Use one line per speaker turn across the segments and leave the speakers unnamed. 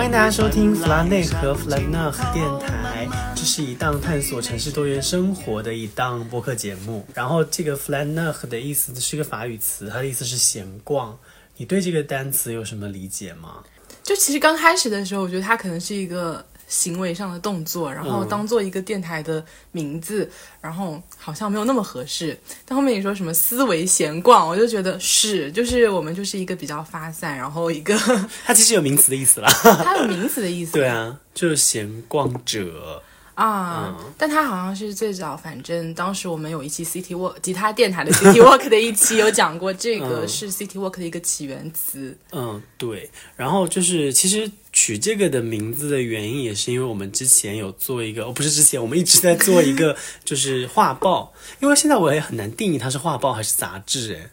欢迎大家收听 Flanek 和 Flanek 电台，这是一档探索城市多元生活的一档播客节目。然后这个 Flanek 的意思是一个法语词，它的意思是闲逛。你对这个单词有什么理解吗？
就其实刚开始的时候，我觉得它可能是一个行为上的动作，然后当做一个电台的名字，然后好像没有那么合适。但后面你说什么思维闲逛，我就觉得是，就是我们就是一个比较发散，然后一个
它其实有名词的意思啦。
它有名词的意思。
对啊，就是闲逛者。
啊，但他好像是最早，反正当时我们有一期 City Walk 吉他电台的 City Walk 的一期 有讲过，这个是 City Walk 的一个起源词。
嗯，对。然后就是其实取这个的名字的原因，也是因为我们之前有做一个，哦，不是之前，我们一直在做一个就是画报，因为现在我也很难定义它是画报还是杂志，哎，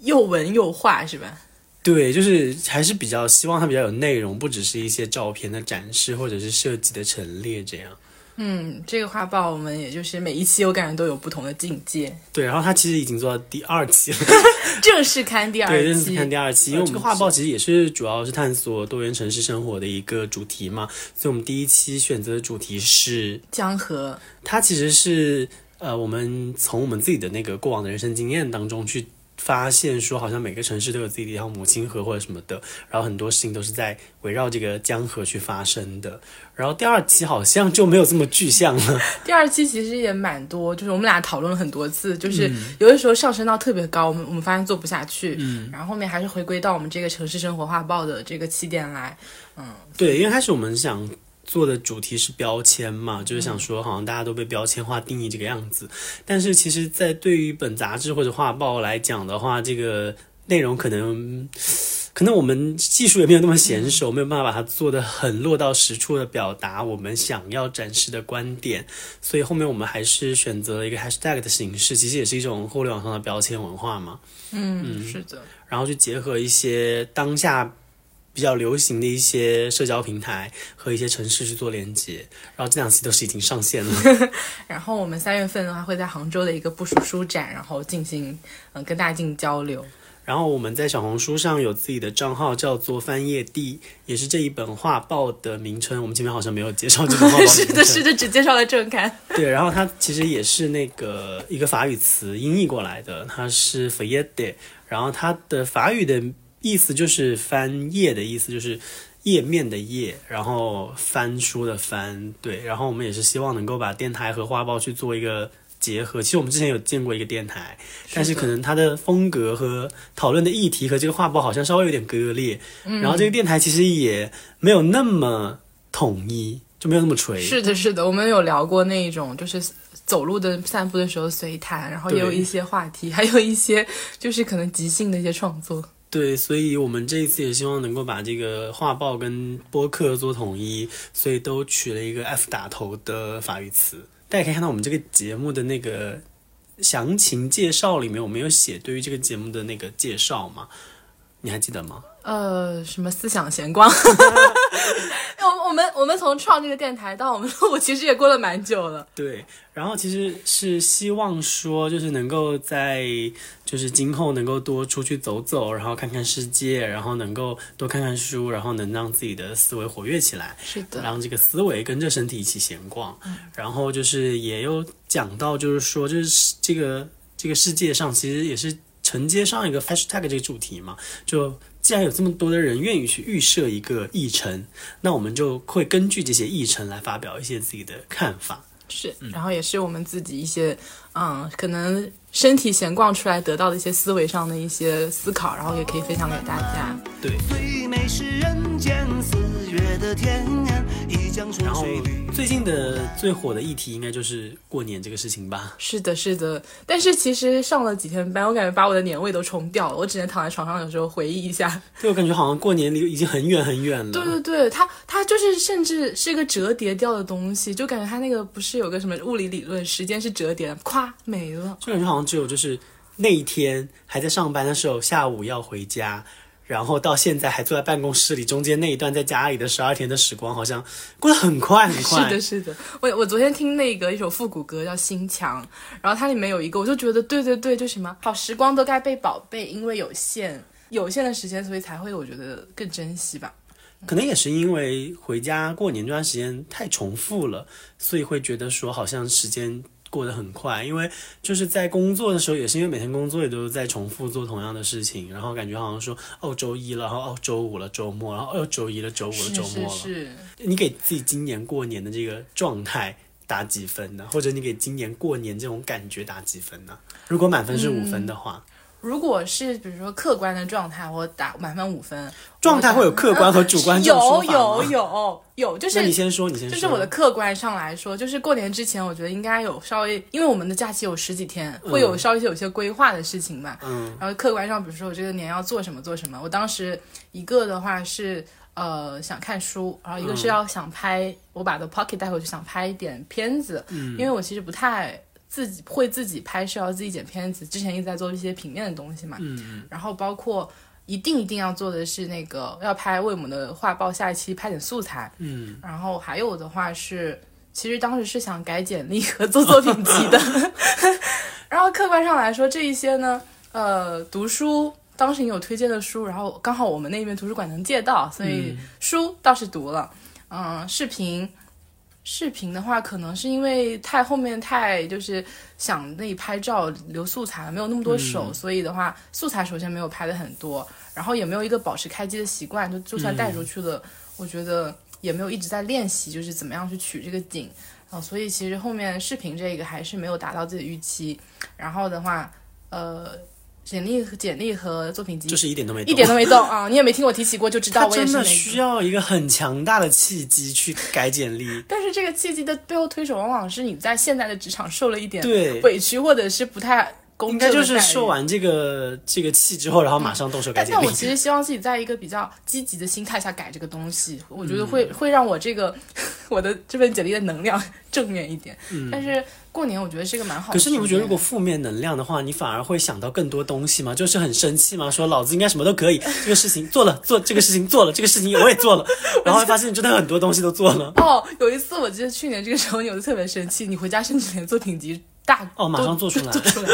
又文又画是吧？
对，就是还是比较希望它比较有内容，不只是一些照片的展示或者是设计的陈列这样。
嗯，这个画报我们也就是每一期我感觉都有不同的境界。
对，然后它其实已经做到第二期了，
正式刊第二期。
对，正式刊第二期，因为我们画报其实也是主要是探索多元城市生活的一个主题嘛，所以我们第一期选择的主题是
江河。
它其实是呃，我们从我们自己的那个过往的人生经验当中去。发现说，好像每个城市都有自己的一条母亲河或者什么的，然后很多事情都是在围绕这个江河去发生的。然后第二期好像就没有这么具象了。
第二期其实也蛮多，就是我们俩讨论了很多次，就是有的时候上升到特别高，我们我们发现做不下去，嗯，然后后面还是回归到我们这个城市生活画报的这个起点来，嗯，
对，因为开始我们想。做的主题是标签嘛，就是想说好像大家都被标签化定义这个样子，但是其实，在对于本杂志或者画报来讲的话，这个内容可能可能我们技术也没有那么娴熟，没有办法把它做的很落到实处的表达我们想要展示的观点，所以后面我们还是选择了一个 hashtag 的形式，其实也是一种互联网上的标签文化嘛。
嗯，是的，
然后去结合一些当下。比较流行的一些社交平台和一些城市去做连接，然后这两期都是已经上线了。
然后我们三月份的话会在杭州的一个部署书展，然后进行嗯跟大家进行交流。
然后我们在小红书上有自己的账号，叫做翻页地，也是这一本画报的名称。我们前面好像没有介绍这本画报
是的，是的，只介绍了正刊。
对，然后它其实也是那个一个法语词音译过来的，它是 f a y e t 然后它的法语的。意思就是翻页的意思，就是页面的页，然后翻书的翻，对。然后我们也是希望能够把电台和画报去做一个结合。其实我们之前有见过一个电台，但是可能它的风格和讨论的议题和这个画报好像稍微有点割裂。然后这个电台其实也没有那么统一，就没有那么垂。
是的，是的，我们有聊过那一种，就是走路的散步的时候随谈，然后也有一些话题，还有一些就是可能即兴的一些创作。
对，所以我们这一次也希望能够把这个画报跟播客做统一，所以都取了一个 F 打头的法语词。大家可以看到我们这个节目的那个详情介绍里面，我们有写对于这个节目的那个介绍嘛？你还记得吗？
呃，什么思想闲逛？我我们我们从创这个电台到我们录，其实也过了蛮久了。
对，然后其实是希望说，就是能够在就是今后能够多出去走走，然后看看世界，然后能够多看看书，然后能让自己的思维活跃起来。
是的，
让这个思维跟着身体一起闲逛。然后就是也有讲到，就是说，就是这个这个世界上其实也是承接上一个 hashtag 这个主题嘛，就。既然有这么多的人愿意去预设一个议程，那我们就会根据这些议程来发表一些自己的看法。
是，然后也是我们自己一些，嗯，可能身体闲逛出来得到的一些思维上的一些思考，然后也可以分享给大家。
对。然后最近的最火的议题应该就是过年这个事情吧？
是的，是的。但是其实上了几天班，我感觉把我的年味都冲掉了，我只能躺在床上，有时候回忆一下。
对我感觉好像过年离已经很远很远了。
对对对，它它就是甚至是一个折叠掉的东西，就感觉它那个不是有个什么物理理论，时间是折叠，咵没了。
就感觉好像只有就是那一天还在上班的时候，下午要回家。然后到现在还坐在办公室里，中间那一段在家里的十二天的时光，好像过得很快很快。
是的，是的。我我昨天听那个一首复古歌叫《心墙》，然后它里面有一个，我就觉得对对对，就什么好时光都该被宝贝，因为有限有限的时间，所以才会我觉得更珍惜吧。
可能也是因为回家过年这段时间太重复了，所以会觉得说好像时间过得很快。因为就是在工作的时候，也是因为每天工作也都在重复做同样的事情，然后感觉好像说哦周一了，然后哦周五了周末，然后哦周一了周五了周末了。
是是是。
你给自己今年过年的这个状态打几分呢？或者你给今年过年这种感觉打几分呢？如果满分是五分的话。
如果是比如说客观的状态，我打满分五分。
状态会有客观和主观
有有有有，就是
你先说，你先说。
就是我的客观上来说，就是过年之前，我觉得应该有稍微，因为我们的假期有十几天，会有稍微有些规划的事情嘛。
嗯。
然后客观上，比如说我这个年要做什么做什么，我当时一个的话是呃想看书，然后一个是要想拍，我把的 pocket 带回去想拍一点片子，
嗯，
因为我其实不太。自己会自己拍摄，要自己剪片子。之前一直在做一些平面的东西嘛，
嗯
然后包括一定一定要做的是那个要拍为我们的画报下一期拍点素材，
嗯。
然后还有的话是，其实当时是想改简历和做作品集的。然后客观上来说，这一些呢，呃，读书，当时你有推荐的书，然后刚好我们那边图书馆能借到，所以书倒是读了。嗯，视频。视频的话，可能是因为太后面太就是想那拍照留素材了，没有那么多手，所以的话，素材首先没有拍的很多，然后也没有一个保持开机的习惯，就就算带出去了，我觉得也没有一直在练习，就是怎么样去取这个景。啊，所以其实后面视频这个还是没有达到自己的预期，然后的话，呃。简历和简历和作品集
就是一点都没动
一点都没动啊！你也没听我提起过，就知道我也是
真的需要一个很强大的契机去改简历。
但是这个契机的背后推手，往往是你在现在的职场受了一点委屈，或者是不太。
应该就是受完这个这个气之后，然后马上动手改简历。
但我其实希望自己在一个比较积极的心态下改这个东西，我觉得会会让我这个 我的这份简历的能量 正面一点。但是过年我觉得是一个蛮好。
可是你不觉得如果负面能量的话，你反而会想到更多东西吗？就是很生气吗？说老子应该什么都可以，这个事情做了，做这个事情做了，这个事情我也做了，然后发现你真的很多东西都做了。
哦，有一次我记得去年这个时候，你就特别生气，你回家甚至连作品集。大
哦，马上做出来，
做 出来，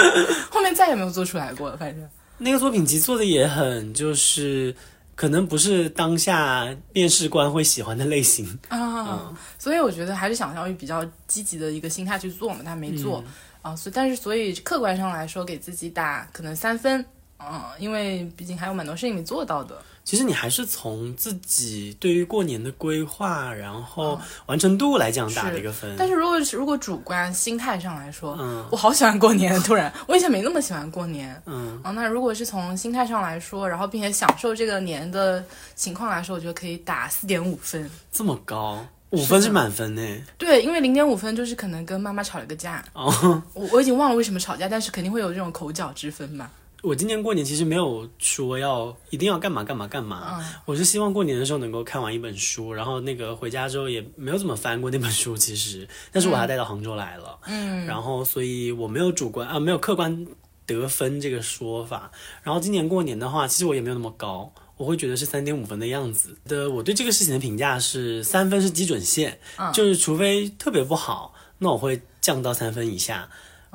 后面再也没有做出来过了。反正
那个作品集做的也很，就是可能不是当下面试官会喜欢的类型
啊。所以我觉得还是想要以比较积极的一个心态去做嘛，他没做啊。所以，但是所以客观上来说，给自己打可能三分，啊，因为毕竟还有蛮多事情没做到的。
其实你还是从自己对于过年的规划，然后完成度来讲打了一个分。
但是如果如果主观心态上来说，
嗯，
我好喜欢过年。突然，我以前没那么喜欢过年。
嗯，
啊，那如果是从心态上来说，然后并且享受这个年的情况来说，我觉得可以打四点五分。
这么高，五分是满分呢？
对，因为零点五分就是可能跟妈妈吵了个架。
哦，
我我已经忘了为什么吵架，但是肯定会有这种口角之分嘛。
我今年过年其实没有说要一定要干嘛干嘛干嘛，我是希望过年的时候能够看完一本书，然后那个回家之后也没有怎么翻过那本书，其实，但是我还带到杭州来了，
嗯，
然后所以我没有主观啊，没有客观得分这个说法。然后今年过年的话，其实我也没有那么高，我会觉得是三点五分的样子的。我对这个事情的评价是三分是基准线，就是除非特别不好，那我会降到三分以下。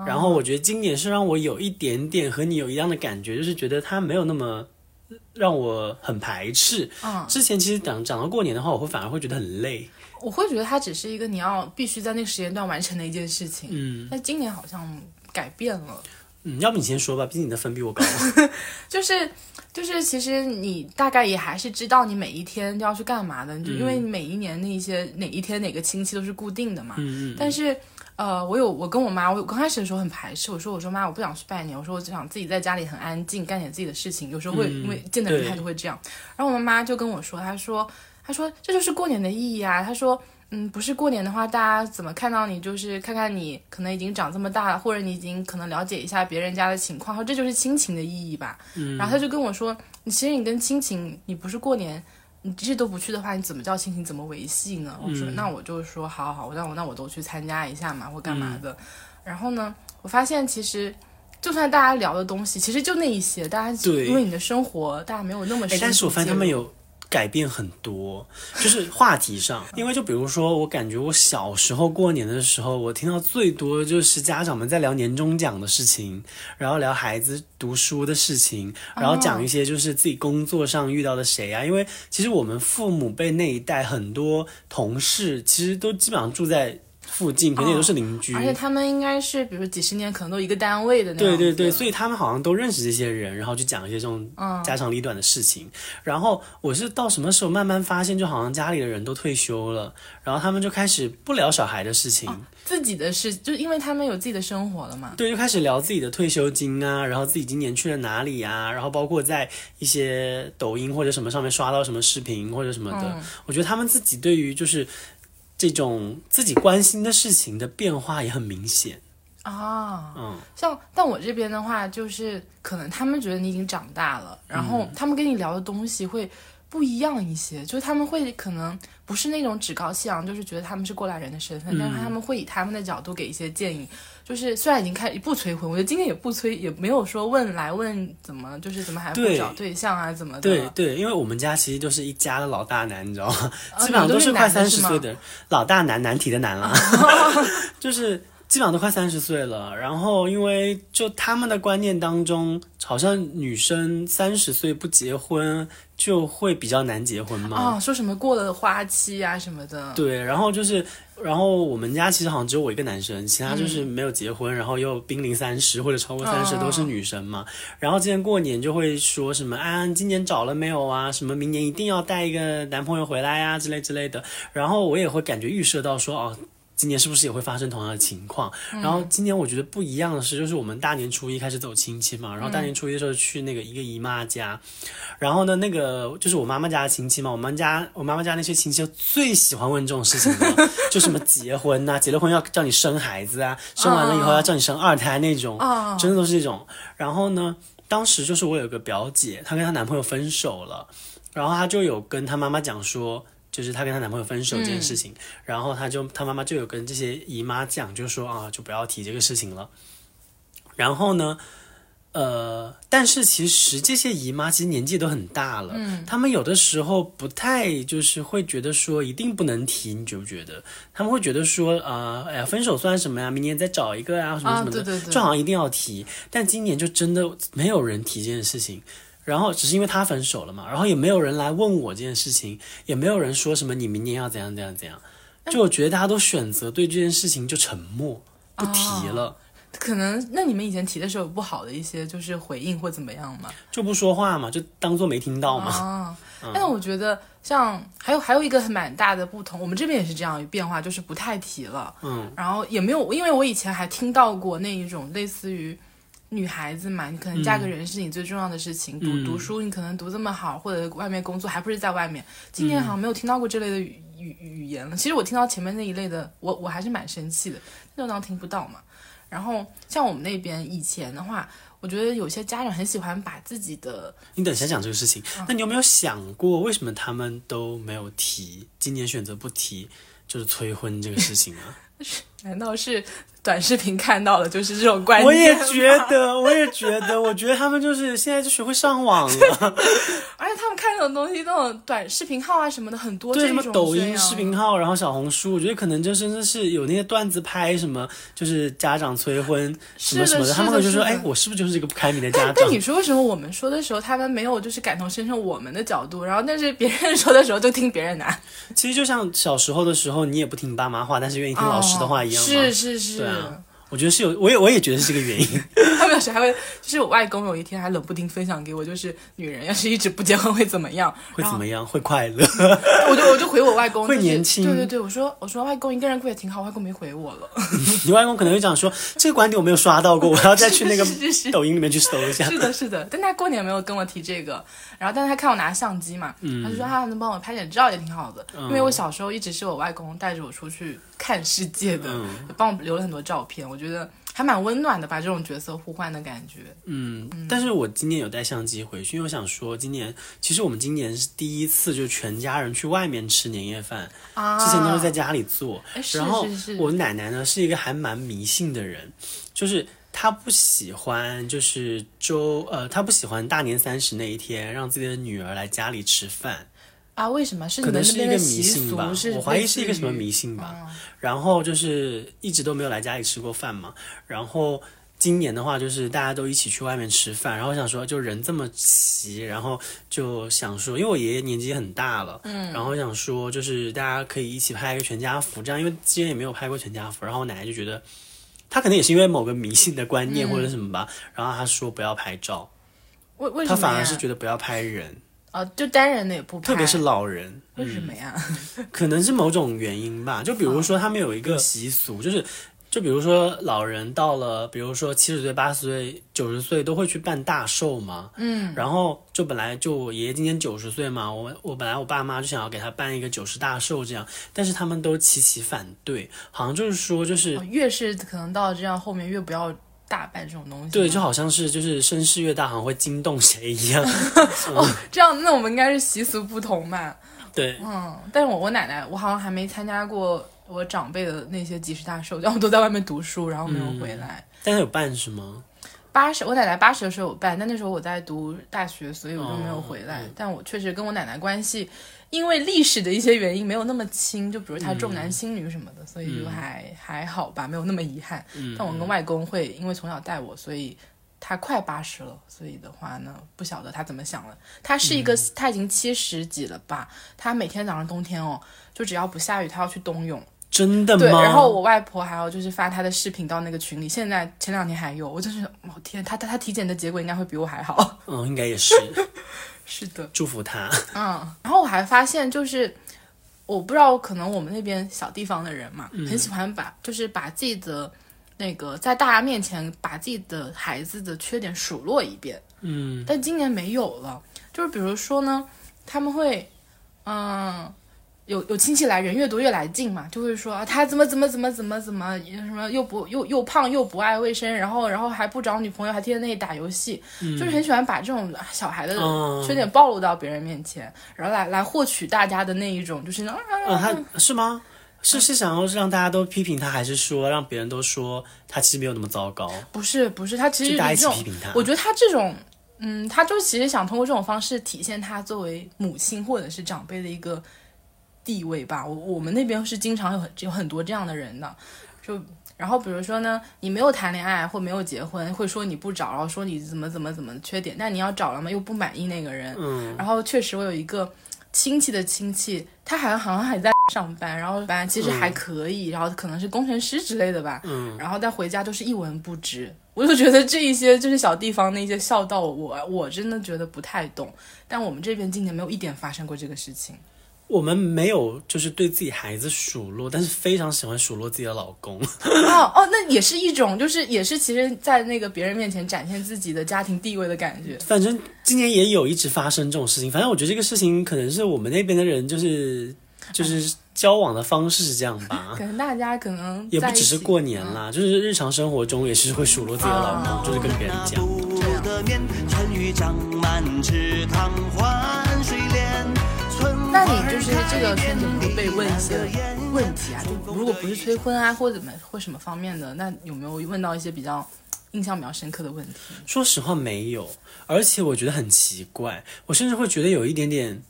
然后我觉得今年是让我有一点点和你有一样的感觉，就是觉得它没有那么让我很排斥。
嗯，
之前其实讲讲到过年的话，我会反而会觉得很累。
我会觉得它只是一个你要必须在那个时间段完成的一件事情。
嗯，
但今年好像改变了。
嗯，要不你先说吧，毕竟你的分比我高。
就 是就是，其实你大概也还是知道你每一天要去干嘛的，就因为你每一年那一些哪一天哪个亲戚都是固定的嘛。
嗯
嗯。但是。呃，我有我跟我妈，我刚开始的时候很排斥，我说我说妈，我不想去拜年，我说我就想自己在家里很安静，干点自己的事情。有时候会因为见的人太多会这样，然后我妈妈就跟我说，她说她说这就是过年的意义啊。她说嗯，不是过年的话，大家怎么看到你，就是看看你可能已经长这么大了，或者你已经可能了解一下别人家的情况，说这就是亲情的意义吧。
嗯，
然后他就跟我说，你其实你跟亲情，你不是过年。你这些都不去的话，你怎么叫亲情？怎么维系呢？我说，那我就说，好好，那我那我都去参加一下嘛，或干嘛的。然后呢，我发现其实，就算大家聊的东西，其实就那一些，大家因为你的生活，大家没有那么。
深，但是我发现他们有改变很多，就是话题上，因为就比如说，我感觉我小时候过年的时候，我听到最多就是家长们在聊年终奖的事情，然后聊孩子读书的事情，然后讲一些就是自己工作上遇到的谁啊，因为其实我们父母辈那一代很多同事其实都基本上住在。附近肯定也都是邻居，
而且他们应该是，比如说几十年可能都一个单位的那种
对对对，所以他们好像都认识这些人，然后就讲一些这种家长里短的事情。然后我是到什么时候慢慢发现，就好像家里的人都退休了，然后他们就开始不聊小孩的事情，
自己的事，就因为他们有自己的生活了嘛。
对，就开始聊自己的退休金啊，然后自己今年去了哪里啊，然后包括在一些抖音或者什么上面刷到什么视频或者什么的，我觉得他们自己对于就是。这种自己关心的事情的变化也很明显。
啊，嗯，像但我这边的话，就是可能他们觉得你已经长大了，然后他们跟你聊的东西会不一样一些，就是他们会可能不是那种趾高气扬，就是觉得他们是过来人的身份，但是他们会以他们的角度给一些建议。就是虽然已经开不催婚，我觉得今天也不催，也没有说问来问怎么，就是怎么还不找对象啊，怎么的？
对对，因为我们家其实就是一家的老大男，你知道吗？基本上都是快三十岁的老大男，难题的难了，就是基本上都快三十岁了。然后因为就他们的观念当中，好像女生三十岁不结婚就会比较难结婚嘛。
啊，说什么过了花期啊什么的。
对，然后就是。然后我们家其实好像只有我一个男生，其他就是没有结婚，然后又濒临三十或者超过三十都是女生嘛。然后今年过年就会说什么啊，今年找了没有啊？什么明年一定要带一个男朋友回来呀之类之类的。然后我也会感觉预设到说哦。今年是不是也会发生同样的情况？然后今年我觉得不一样的是，就是我们大年初一开始走亲戚嘛，然后大年初一的时候去那个一个姨妈家，然后呢，那个就是我妈妈家的亲戚嘛，我们家我妈妈家那些亲戚最喜欢问这种事情了，就什么结婚呐，结了婚要叫你生孩子啊，生完了以后要叫你生二胎那种，真的都是这种。然后呢，当时就是我有个表姐，她跟她男朋友分手了，然后她就有跟她妈妈讲说。就是她跟她男朋友分手这件事情，然后她就她妈妈就有跟这些姨妈讲，就说啊，就不要提这个事情了。然后呢，呃，但是其实这些姨妈其实年纪都很大了，嗯，他们有的时候不太就是会觉得说一定不能提，你觉不觉得？他们会觉得说啊，哎呀，分手算什么呀？明年再找一个啊，什么什么的，就好像一定要提。但今年就真的没有人提这件事情。然后只是因为他分手了嘛，然后也没有人来问我这件事情，也没有人说什么你明年要怎样怎样怎样，就我觉得大家都选择对这件事情就沉默不提了。
可能那你们以前提的时候有不好的一些就是回应或怎么样吗？
就不说话嘛，就当做没听到嘛。
啊，但我觉得像还有还有一个蛮大的不同，我们这边也是这样变化，就是不太提了。嗯，然后也没有，因为我以前还听到过那一种类似于。女孩子嘛，你可能嫁个人是你最重要的事情。读读书，你可能读这么好，或者外面工作还不是在外面。今年好像没有听到过这类的语语语言了。其实我听到前面那一类的，我我还是蛮生气的，就当听不到嘛。然后像我们那边以前的话，我觉得有些家长很喜欢把自己的……
你等一下讲这个事情。那你有没有想过，为什么他们都没有提？今年选择不提，就是催婚这个事情啊？
难道是？短视频看到的就是这种观念。
我也觉得，我也觉得，我觉得他们就是现在就学会上网了，
而且他们看这种东西，那种短视频号啊什么的很多，
对什么抖音视频号，然后小红书，我觉得可能就真的是有那些段子拍什么，就是家长催婚什么什么的，他们会就说，哎，我是不是就是一个不开明的家长？
但你说为什么我们说的时候，他们没有就是感同身受我们的角度，然后但是别人说的时候就听别人的？
其实就像小时候的时候，你也不听爸妈话，但是愿意听老师的话一样，
是是是。
我觉得是有，我也我也觉得是这个原因。
他们有时还会，就是我外公有一天还冷不丁分享给我，就是女人要是一直不结婚会怎么样？
会怎么样？会快乐？
我就我就回我外公，
会年轻。
对对对，我说我说外公一个人过也挺好。外公没回我了。
你外公可能会讲说，这个观点我没有刷到过，我要再去那个抖音里面去搜一下。
是的，是的。但他过年没有跟我提这个，然后但是他看我拿相机嘛，他就说他能帮我拍点照也挺好的，因为我小时候一直是我外公带着我出去看世界的，帮我留了很多照片，我觉得。还蛮温暖的，吧这种角色互换的感觉。
嗯，但是我今年有带相机回去，因为我想说，今年其实我们今年是第一次就全家人去外面吃年夜饭，之前都是在家里做。然后我奶奶呢是一个还蛮迷信的人，就是她不喜欢就是周呃，她不喜欢大年三十那一天让自己的女儿来家里吃饭。
啊？为什么是
可能是一个迷信吧我怀疑是一个什么迷
信？
吧。
嗯
然后就是一直都没有来家里吃过饭嘛，然后。今年的话，就是大家都一起去外面吃饭，然后我想说，就人这么齐，然后就想说，因为我爷爷年纪也很大了，嗯，然后想说，就是大家可以一起拍一个全家福，这样，因为之前也没有拍过全家福，然后我奶奶就觉得，她可能也是因为某个迷信的观念或者什么吧，然后她说不要拍照，
为为什么呀？
她反而是觉得不要拍人，
啊，就单人的也不拍，
特别是老人，
为什么呀？
可能是某种原因吧，就比如说他们有一个习俗，就是就比如说老人到了，比如说七十岁、八十岁、九十岁都会去办大寿嘛，嗯，然后就本来就我爷爷今年九十岁嘛，我我本来我爸妈就想要给他办一个九十大寿这样，但是他们都齐齐反对，好像就是说就是
哦越是可能到这样后面越不要大办这种东西。
对，就好像是就是声势越大，好像会惊动谁一样，哦
这样，那我们应该是习俗不同吧？
对，
嗯，但是我我奶奶，我好像还没参加过我长辈的那些集市大寿，然后都在外面读书，然后没有回来。
但是有办是吗？
八十，我奶奶八十的时候有办，但那时候我在读大学，所以我就没有回来。但我确实跟我奶奶关系，因为历史的一些原因没有那么亲，就比如他重男轻女什么的，所以就还、还好吧，没有那么遗憾。但我跟外公会，因为从小带我，所以他快八十了，所以的话呢，不晓得他怎么想了。他是一个，他已经七十几了吧？他每天早上冬天哦，就只要不下雨，他要去冬泳。
真的吗？
对，然后我外婆还有就是发她的视频到那个群里，现在前两天还有，我真是，我、天，她她她体检的结果应该会比我还好。
嗯，应该也是，
是的，
祝福他。
嗯，然后我还发现就是。我不知道，可能我们那边小地方的人嘛，很喜欢把就是把自己的那个在大家面前把自己的孩子的缺点数落一遍。
嗯，
但今年没有了，就是比如说呢，他们会，嗯，有有亲戚来，人越多越来劲嘛，就会说啊，他怎么怎么怎么怎么怎么什么又不又又胖又不爱卫生，然后然后还不找女朋友，还天天那里打游戏，就是很喜欢把这种小孩的
嗯
缺点暴露到别人面前，然后来来获取大家的那一种就是啊，
啊，他是吗？是是想要让大家都批评他，还是说让别人都说他其实没有那么糟糕？
不是不是，他其实
就大家一
这种
起批评他。
我觉得他这种，嗯，他就其实想通过这种方式体现他作为母亲或者是长辈的一个地位吧。我我们那边是经常有很有很多这样的人的，就然后比如说呢，你没有谈恋爱或没有结婚，会说你不找，然后说你怎么怎么怎么缺点，但你要找了嘛，又不满意那个人。
嗯，
然后确实我有一个亲戚的亲戚，他好像好像还在上班，然后班其实还可以，然后可能是工程师之类的吧，
嗯，
然后但回家都是一文不值。我就觉得这一些就是小地方那些孝道，我我真的觉得不太懂。但我们这边今年没有一点发生过这个事情。
我们没有就是对自己孩子数落，但是非常喜欢数落自己的老公。
哦哦，那也是一种，就是也是其实，在那个别人面前展现自己的家庭地位的感觉。
反正今年也有一直发生这种事情。反正我觉得这个事情可能是我们那边的人就是就是交往的方式是这样吧。
可能大家可能
也不只是过年啦，就是日常生活中也是会数落自己的老公，就是跟别人讲。
那你就是这个圈子会被问一些问题啊？就如果不是催婚啊，或者怎么或什么方面的，那有没有问到一些比较印象比较深刻的问题？
说实话没有，而且我觉得很奇怪，我甚至会觉得有一点点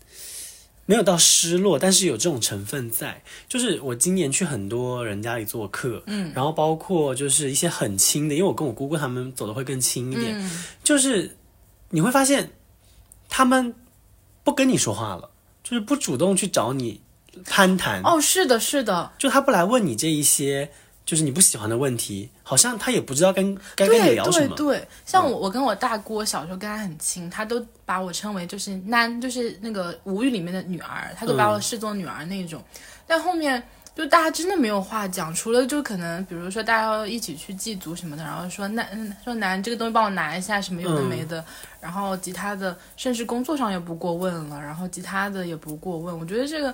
没有到失落，但是有这种成分在。就是我今年去很多人家里做客，嗯，然后包括就是一些很亲的，因为我跟我姑姑他们走的会更亲一点，
嗯
就是你会发现他们不跟你说话了，就是不主动去找你攀谈，
哦，是的，是的，
就他不来问你这一些。就是你不喜欢的问题，好像他也不知道跟该跟你聊什么。
对对，像我我跟我大姑，我小时候跟她很亲，她都把我称为就是囡，就是那个吴语里面的女儿，她都把我视作女儿那种。但后面就大家真的没有话讲，除了就可能比如说大家要一起去祭祖什么的，然后说那嗯说男这个东西帮我拿一下什么有的没的，然后其他的甚至工作上也不过问了，然后其他的也不过问。我觉得这个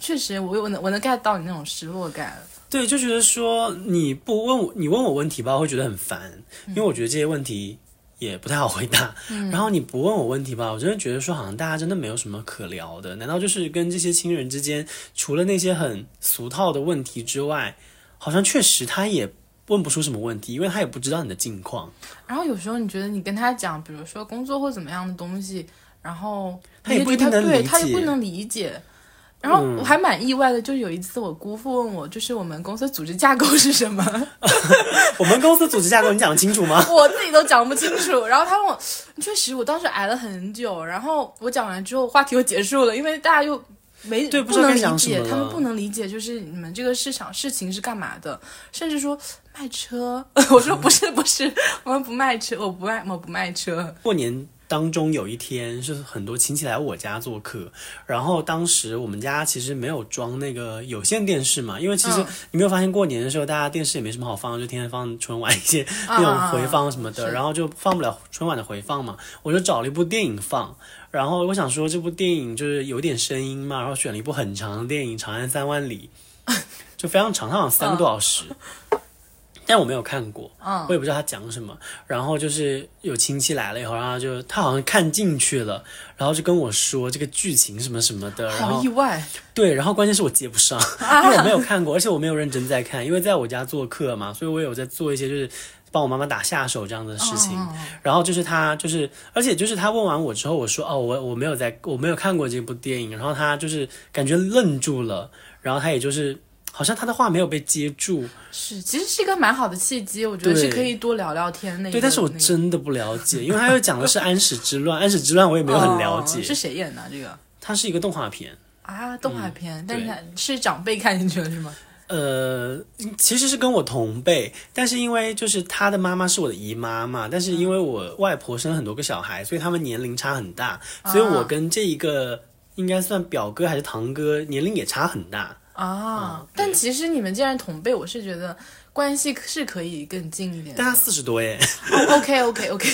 确实我我能我能 get 到你那种失落感。
对，就觉得说你不问我，你问我问题吧，我会觉得很烦，因为我觉得这些问题也不太好回答。然后你不问我问题吧，我真的觉得说好像大家真的没有什么可聊的。难道就是跟这些亲人之间，除了那些很俗套的问题之外，好像确实他也问不出什么问题，因为他也不知道你的近况。
然后有时候你觉得你跟他讲，比如说工作或怎么样的东西，然后
他也不一定能
对
理解嗯
他也不能理解。然后我还蛮意外的，就有一次我姑父问我，就是我们公司组织架构是什么，
我们公司组织架构你讲得清楚吗？
我自己都讲不清楚。然后他问我，确实我当时挨了很久。然后我讲完之后，话题又结束了，因为大家又没
对不
能理解，他们不能理解，就是你们这个市场事情是干嘛的，甚至说卖车。我说不是不是，我们不卖车，我不卖我不卖车。
过年当中有一天是很多亲戚来我家做客，然后当时我们家其实没有装那个有线电视嘛，因为其实
嗯
你没有发现过年的时候大家电视也没什么好放，就天天放春晚一些 那种回放什么的，
啊
然后就放不了春晚的回放嘛，我就找了一部电影放。然后我想说这部电影就是有点声音嘛，然后选了一部很长的电影《长安三万里》，就非常长，它好像三个多小时。但我没有看过，
嗯
我也不知道他讲什么。然后就是有亲戚来了以后，然后就他好像看进去了，然后就跟我说这个剧情什么什么的。然后
好意外，
对，然后关键是我接不上，因为我没有看过，而且我没有认真在看，因为在我家做客嘛，所以我有在做一些就是帮我妈妈打下手这样的事情。然后就是他就是，而且就是他问完我之后，我说哦，我我没有在，我没有看过这部电影。然后他就是感觉愣住了，然后他也就是好像他的话没有被接住。
是其实是一个蛮好的契机，我觉得
对
是可以多聊聊天那。
对，但是我真的不了解，因为他又讲的是安史之乱，安史之乱我也没有很了解。
哦是谁演的这个
它是一个动画片，
啊？动画片，但是
对
它是长辈看进去了是吗？
呃，其实是跟我同辈，但是因为就是他的妈妈是我的姨妈嘛，但是因为我外婆生了很多个小孩，所以他们年龄差很大，所以我跟这一个应该算表哥还是堂哥，年龄也差很大。
啊，
嗯
但其实你们既然同辈，我是觉得关系是可以更近一点的。
但他四十多耶
，OK OK OK，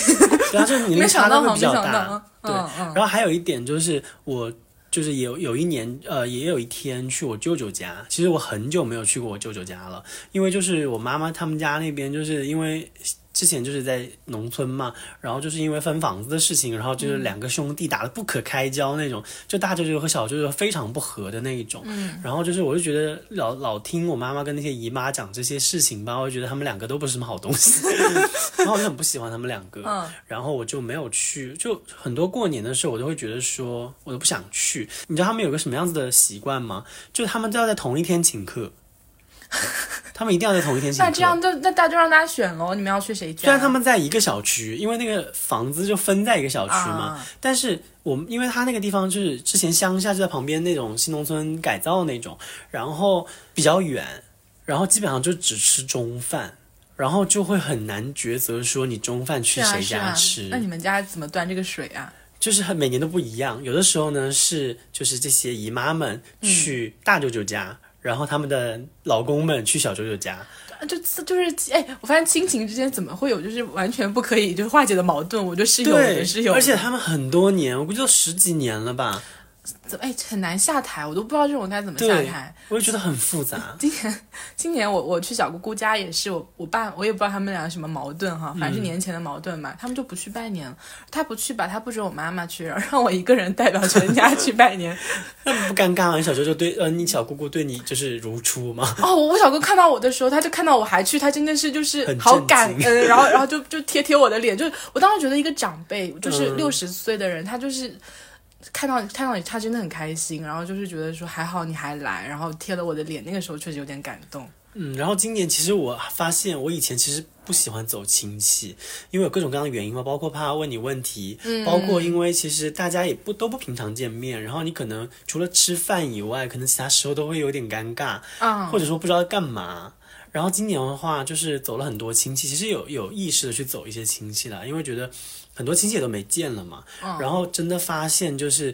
对啊，就是年差比较大。，对，然后还有一点就是我。就是有有一年，呃，也有一天去我舅舅家。其实我很久没有去过我舅舅家了，因为就是我妈妈他们家那边，就是因为之前就是在农村嘛，然后就是因为分房子的事情，然后就是两个兄弟打得不可开交那种，就大舅舅和小舅舅非常不和的那一种。嗯，然后就是我就觉得老老听我妈妈跟那些姨妈讲这些事情吧，我就觉得他们两个都不是什么好东西，然后我就很不喜欢他们两个。
嗯，
然后我就没有去，就很多过年的时候，我都会觉得说，我都不想去。你知道他们有个什么样子的习惯吗？就他们都要在同一天请客，他们一定要在同一天请客。
那这样就那大家就让大家选喽，你们要去谁家？
虽然他们在一个小区，因为那个房子就分在一个小区嘛，
啊
但是我们因为他那个地方就是之前乡下就在旁边那种新农村改造那种，然后比较远，然后基本上就只吃中饭。然后就会很难抉择，说你中饭去谁
是啊啊
家吃。，
那你们家怎么端这个水啊？
就是很每年都不一样，有的时候呢是就是这些姨妈们去大舅舅家，然后他们的老公们去小舅舅家，
啊就就是哎，我发现亲情之间怎么会有就是完全不可以就是化解的矛盾？我觉得是有是有的，
而且他们很多年，我估计都十几年了吧，
怎么哎很难下台，我都不知道这种该怎么下台。，
我也觉得很复杂。
今年今年我我去小姑姑家也是，我我爸我也不知道他们俩什么矛盾哈，反正是年前的矛盾嘛，他们就不去拜年了。他不去吧，他不准我妈妈去，然后让我一个人代表全家去拜年。
那不尴尬吗？你小舅舅对呃，你小姑姑对你就是如初吗？
哦，我小姑看到我的时候，他就看到我还去，他真的是就是
很
好感恩，然后然后就就贴贴我的脸，就是我当时觉得一个长辈，就是
嗯
六十岁的人，他就是。看到看到你，他真的很开心，然后就是觉得说还好你还来，然后贴了我的脸，那个时候确实有点感动。
嗯，然后今年其实我发现，我以前其实不喜欢走亲戚，因为有各种各样的原因嘛，包括怕问你问题，包括因为其实大家也不都不平常见面，然后你可能除了吃饭以外，可能其他时候都会有点尴尬，
啊、
或者说不知道干嘛。然后今年的话，就是走了很多亲戚，其实有有意识的去走一些亲戚了，因为觉得很多亲戚也都没见了嘛。然后真的发现就是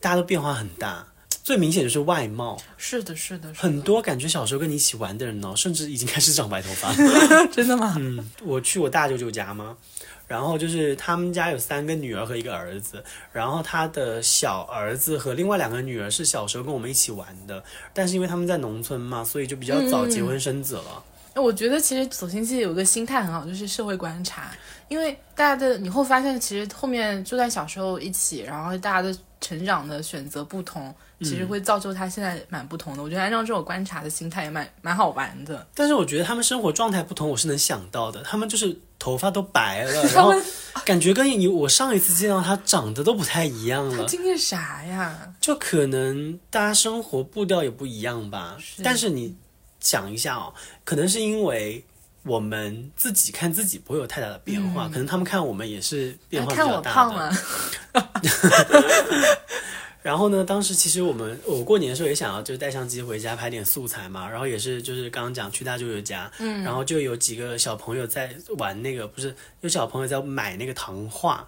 大家都变化很大，最明显就是外貌，
是的，是的，是的
很多感觉小时候跟你一起玩的人哦，甚至已经开始长白头发。
真的吗？
嗯，我去我大舅舅家嘛，然后就是他们家有三个女儿和一个儿子，然后他的小儿子和另外两个女儿是小时候跟我们一起玩的，但是因为他们在农村嘛，所以就比较早结婚生子了。
我觉得其实走亲戚有个心态很好，就是社会观察，因为大家的你会发现，其实后面就算小时候一起，然后大家的成长的选择不同，其实会造就他现在蛮不同的。我觉得按照这种观察的心态也蛮蛮好玩的。
但是我觉得他们生活状态不同，我是能想到的。他们就是头发都白了，然后 感觉跟你我上一次见到他长得都不太一样了。
经历啥呀？
就可能大家生活步调也不一样吧。但是你想一下哦，可能是因为我们自己看自己不会有太大的变化，可能他们看我们也是变化比较大的。然后呢，当时其实我们我过年的时候也想要就带相机回家拍点素材嘛，然后也是就是刚刚讲去大舅舅家，嗯，然后就有几个小朋友在玩那个，不是有小朋友在买那个糖画。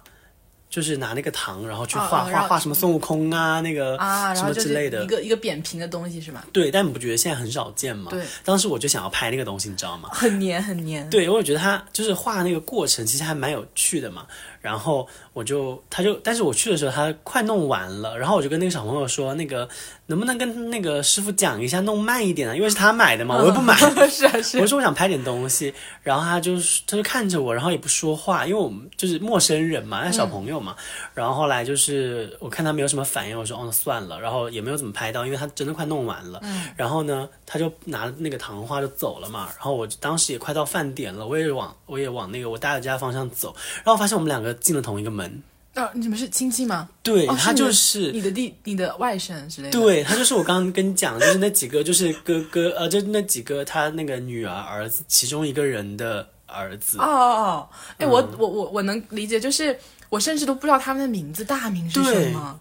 就是拿那个糖，然后去画画画什么孙悟空啊，那个
啊，
什么之类的
一，个一个扁平的东西是吧？
对，但你不觉得现在很少见吗？
对，
当时我就想要拍那个东西，你知道吗？
很黏很黏。
对，我也觉得他就是画那个过程其实还蛮有趣的嘛。然后我就他就，但是我去的时候他快弄完了，然后我就跟那个小朋友说，那个能不能跟那个师傅讲一下，弄慢一点啊？因为是他买的嘛，我又不买。
是啊是
我说我想拍点东西，然后他就是他就看着我，然后也不说话，因为我们就是陌生人嘛，那小朋友嘛。然后后来就是我看他没有什么反应，我说哦算了，然后也没有怎么拍到，因为他真的快弄完了。然后呢，他就拿那个糖花就走了嘛。然后我当时也快到饭点了，我也往我也往那个我大家方向走，然后发现我们两个进了同一个门。
啊，你们是亲戚吗？
对、
哦
他就是
你的弟、你的外甥之类的。，
对他就是我刚刚跟你讲，就是那几个，就是哥哥，呃，就那几个他那个女儿儿子其中一个人的儿子。
哦哦哦，哎、我
嗯
我我我能理解，就是我甚至都不知道他们的名字大名是什么。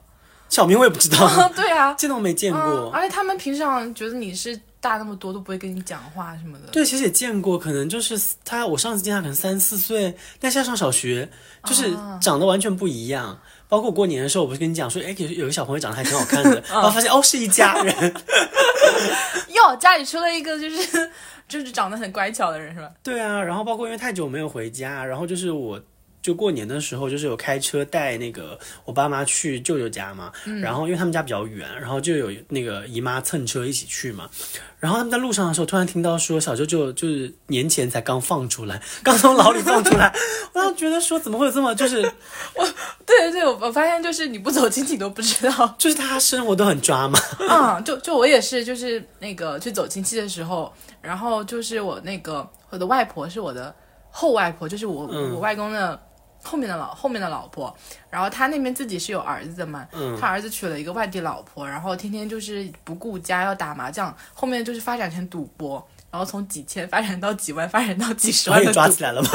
小名我也不知道，
对啊，
见都没见
嗯，
过。
而且他们平常觉得你是大那么多，都不会跟你讲话什么的。
对，其实也见过，可能就是他，我上次见他可能三四岁，但现在上小学，就是
啊
长得完全不一样。包括过年的时候，我不是跟你讲说，哎，有有个小朋友长得还挺好看的，
嗯
然后发现哦是一家人。
哟，家里出了一个就是就是长得很乖巧的人是吧？
对啊，然后包括因为太久没有回家，然后就是我就过年的时候，就是有开车带那个我爸妈去舅舅家嘛，然后因为他们家比较远，然后就有那个姨妈蹭车一起去嘛，然后他们在路上的时候，突然听到说小舅舅就是年前才刚放出来，刚从牢里放出来，我当时觉得说怎么会有这么就是 我
对对对，我我发现就是你不走亲戚都不知道。
就是他生活都很抓嘛，
嗯，就就我也是，就是那个去走亲戚的时候，然后就是我那个我的外婆是我的后外婆，就是我、
嗯。
我外公的后面的老后面的老婆，然后他那边自己是有儿子的嘛，
嗯。
他儿子娶了一个外地老婆，然后天天就是不顾家要打麻将，后面就是发展成赌博。然后从几千发展到几万，发展到几十万的赌。
起来了吗，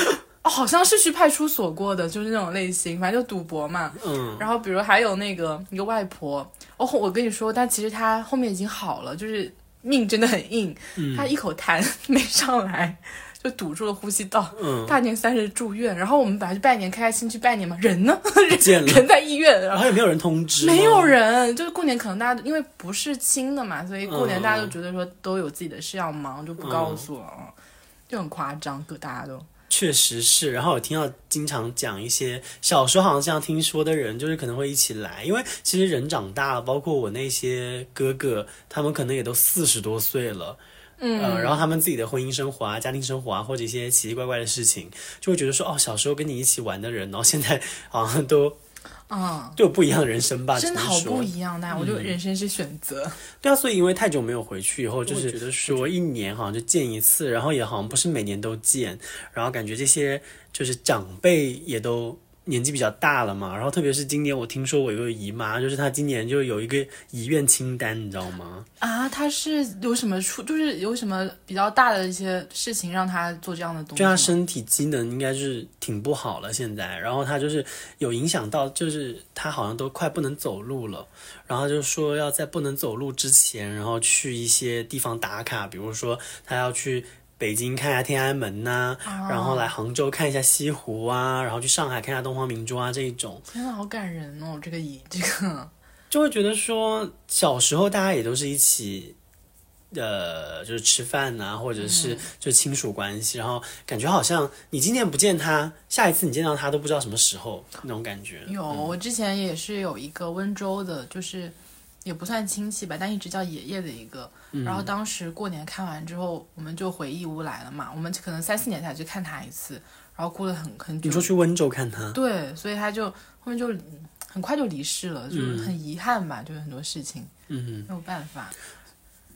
哦，好像是去派出所过的，就是那种类型，反正就赌博嘛。
嗯，
然后比如还有那个一个外婆，哦，我跟你说，但其实她后面已经好了，就是命真的很硬，
嗯。
她一口痰 没上来，就堵住了呼吸道，
嗯
大年三十住院。然后我们本来去拜年，开开心去拜年嘛，人呢？人 人在医院，然后。
也没有人通知，
没有。人，就是过年可能大家因为不是亲的嘛，所以过年
嗯
大家都觉得说都有自己的事要忙，就不告诉了，嗯就很夸张，各大家都。
确实是，然后我听到经常讲一些小时候好像这样听说的人，就是可能会一起来，因为其实人长大了，包括我那些哥哥，他们可能也都四十多岁了。嗯、呃，然后他们自己的婚姻生活啊、家庭生活啊，或者一些奇奇怪怪的事情，就会觉得说，哦，小时候跟你一起玩的人，然后现在 好像都
嗯，
都有不一样的人生吧，
真的好不一样，但我就人生是选择。
对啊，所以因为太久没有回去以后，就是觉得说一年好像就见一次，然后也好像不是每年都见，然后感觉这些就是长辈也都年纪比较大了嘛，然后特别是今年我听说我有个姨妈，就是她今年就有一个遗愿清单，你知道吗？
啊，她是有什么出，就是有什么比较大的一些事情让她做这样的东西
就她？身体机能应该是挺不好了，现在，然后她就是有影响到，就是她好像都快不能走路了，然后就说要在不能走路之前，然后去一些地方打卡，比如说她要去。北京看一下天安门呐、然后来杭州看一下西湖啊，然后去上海看一下东方明珠啊，这一种
天呐，好感人哦！这个以这个，
就会觉得说，小时候大家也都是一起，呃，就是吃饭呐、或者是就亲属关系，然后感觉好像你今天不见他，下一次你见到他都不知道什么时候那种感觉。
有我之前也是有一个温州的，就是也不算亲戚吧，但一直叫爷爷的一个。然后当时过年看完之后，我们就回义乌来了嘛，我们可能三四年才去看他一次，然后过了很很久
你。说去温州看他，
对，所以他就后面就很快就离世了，就是很遗憾吧，就是很多事情
嗯，
没有办法。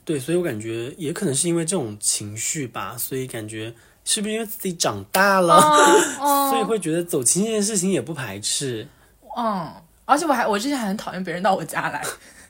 对，所以我感觉也可能是因为这种情绪吧，所以感觉是不是因为自己长大了，
哦
所以会觉得走亲这件事情也不排斥。
嗯，而且我还我之前还很讨厌别人到我家来，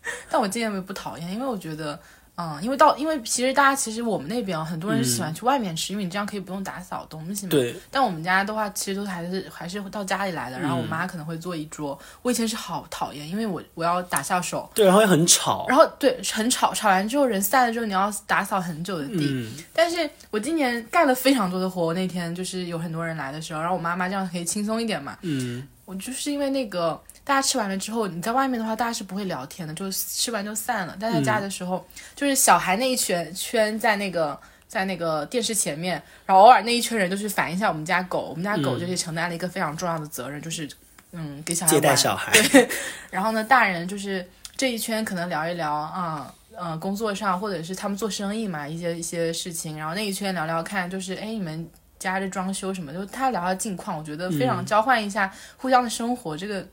但我今年不讨厌，因为我觉得，嗯，因为到因为其实大家其实我们那边很多人喜欢去外面吃，因为你这样可以不用打扫东西嘛。。
对，
但我们家的话，其实都还是还是到家里来的，然后我妈可能会做一桌。我以前是好讨厌，因为我我要打下手，
对，然后也很吵。
然后对很吵，吵完之后人散了之后，你要打扫很久的地。
嗯，
但是我今年干了非常多的活，那天就是有很多人来的时候，然后我妈妈这样可以轻松一点嘛。
嗯，
我就是因为那个大家吃完了之后，你在外面的话，大家是不会聊天的，就吃完就散了。但在家的时候，就是小孩那一圈圈在那个在那个电视前面，然后偶尔那一圈人就去反映一下我们家狗，我们家狗就是承担了一个非常重要的责任，就是嗯给小孩
接待小孩。
对，然后呢，大人就是这一圈可能聊一聊啊。呃，工作上或者是他们做生意嘛，一些一些事情，然后那一圈聊聊看，就是哎，你们家这装修什么，就他聊聊近况，我觉得非常交换一下互相的生活，这个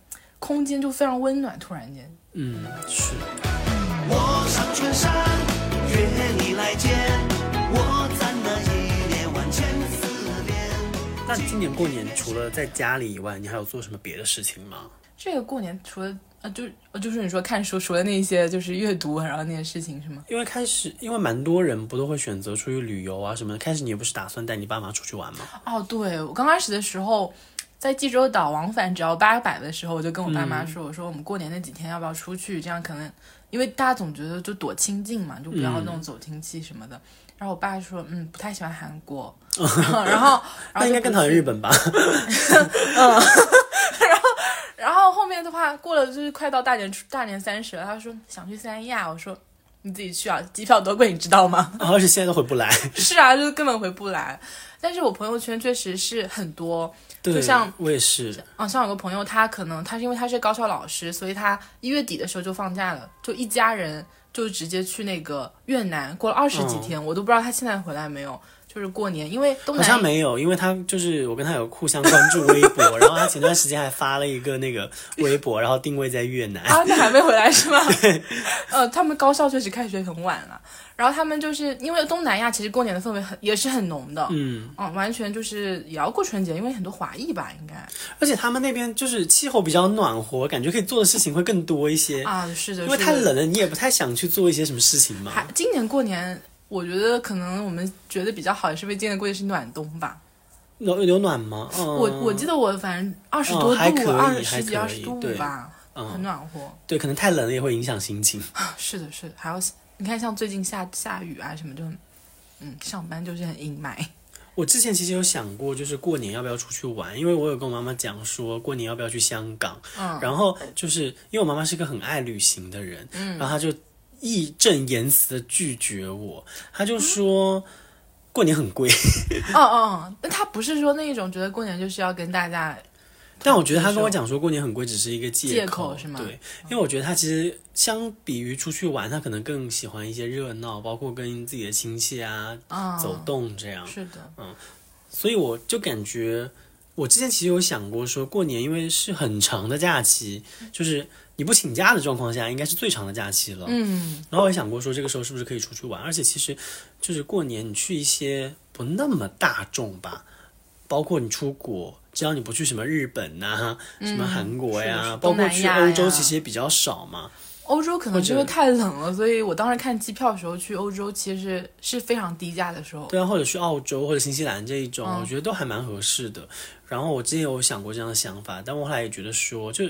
空间就非常温暖。突然间，
嗯，是。
我上春山，约你来见。我赞那一年万千思念。
那今年过年除了在家里以外，你还有做什么别的事情吗？
这个过年除了啊，就呃就是你说看书，除了那些就是阅读，然后那些事情是吗？
因为开始，因为蛮多人不都会选择出去旅游啊什么的。开始你也不是打算带你爸妈出去玩吗？
哦，对我刚开始的时候，在济州岛往返只要八百的时候，我就跟我爸妈说，我说我们过年那几天要不要出去？这样可能因为大家总觉得就躲亲近嘛，就不要那种走亲戚什么的。然后我爸说，嗯，不太喜欢韩国，然后然后
应该更讨厌日
本。
吧。
然后？然后后面的话，过了就是快到大年初大年三十了，他说想去三亚，我说你自己去啊，机票多贵，你知道吗？
而且现在都回不来。
是啊，就是根本回不来。但是我朋友圈确实是很多，就像
我也是。
啊，像有个朋友，他可能他是因为他是高校老师，所以他一月底的时候就放假了，就一家人就直接去那个越南过了二十几天，我都不知道他现在回来没有。就是过年，因为东
好像没有，因为他就是我跟他有互相关注微博，然后他前段时间还发了一个那个微博，然后定位在越南。
啊，那还没回来是吗？呃，他们高校确实开学很晚了，然后他们就是因为东南亚其实过年的氛围很也是很浓的，
嗯，
嗯，完全就是也要过春节，因为很多华裔吧，应该
而且他们那边就是气候比较暖和，感觉可以做的事情会更多一些。
啊，是的，
因为太冷了，你也不太想去做一些什么事情嘛。
还今年过年，我觉得可能我们觉得比较好，也是因为今年过的是暖冬吧。
有有暖吗？嗯，
我我记得我反正二十
嗯
多度，二十几二十度
对
吧，很
嗯，
暖和。
对，可能太冷了也会影响心情。
是的，是的，还要你看，像最近下下雨啊什么，就嗯，上班就是很阴霾。
我之前其实有想过，就是过年要不要出去玩，因为我有跟我妈妈讲说，过年要不要去香港。
嗯，
然后就是因为我妈妈是个很爱旅行的人，然后她就义正言辞的拒绝我，他就说。过年很贵，
哦哦，那他不是说那一种觉得过年就是要跟大家，
但我觉得他跟我讲说过年很贵只是一个借
借口是吗？
对，因为我觉得他其实相比于出去玩，他可能更喜欢一些热闹，包括跟自己的亲戚啊、
嗯，
走动这样。
是的，嗯。
所以我就感觉，我之前其实有想过说，过年因为是很长的假期，就是你不请假的状况下，应该是最长的假期了。
嗯，
然后我也想过说，这个时候是不是可以出去玩？而且其实就是过年，你去一些不那么大众吧，包括你出国，只要你不去什么日本呐、什么韩国呀，
嗯
包括去欧洲，其实也比较少嘛。
欧洲可能是因为太冷了，所以我当时看机票的时候去欧洲，其实是非常低价的时候。
对啊，或者去澳洲或者新西兰这一种，
嗯
我觉得都还蛮合适的。然后我之前有想过这样的想法，但我后来也觉得说，就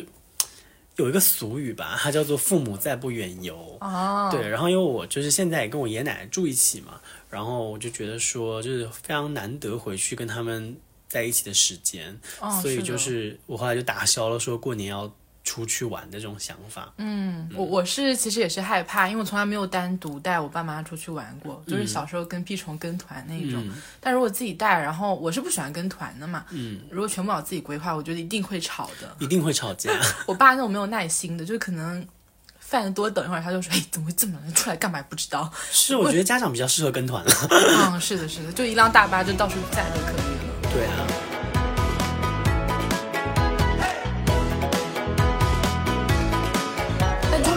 有一个俗语吧，它叫做“父母在不远游”。
哦，
对，然后因为我就是现在也跟我爷爷奶奶住一起嘛，然后我就觉得说，就是非常难得回去跟他们在一起的时间，
哦
所以就是我后来就打消了说过年要出去玩的这种想法。
嗯，我我是其实也是害怕，因为我从来没有单独带我爸妈出去玩过，就是小时候跟屁虫跟团那一种。
嗯
但如果自己带，然后我是不喜欢跟团的嘛，
嗯，
如果全部我自己规划，我觉得一定会吵的。
一定会吵架。
我爸那种没有耐心的，就可能饭多等一会儿，他就说：“哎，怎么会这么冷？出来干嘛不知道。
是，我觉得家长比较适合跟团了。”
嗯，是的，是的，就一辆大巴就到处载就可以了。
对啊。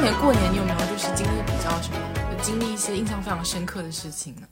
年过年你有没有就是经历比较什么经历一些印象非常深刻的事情呢？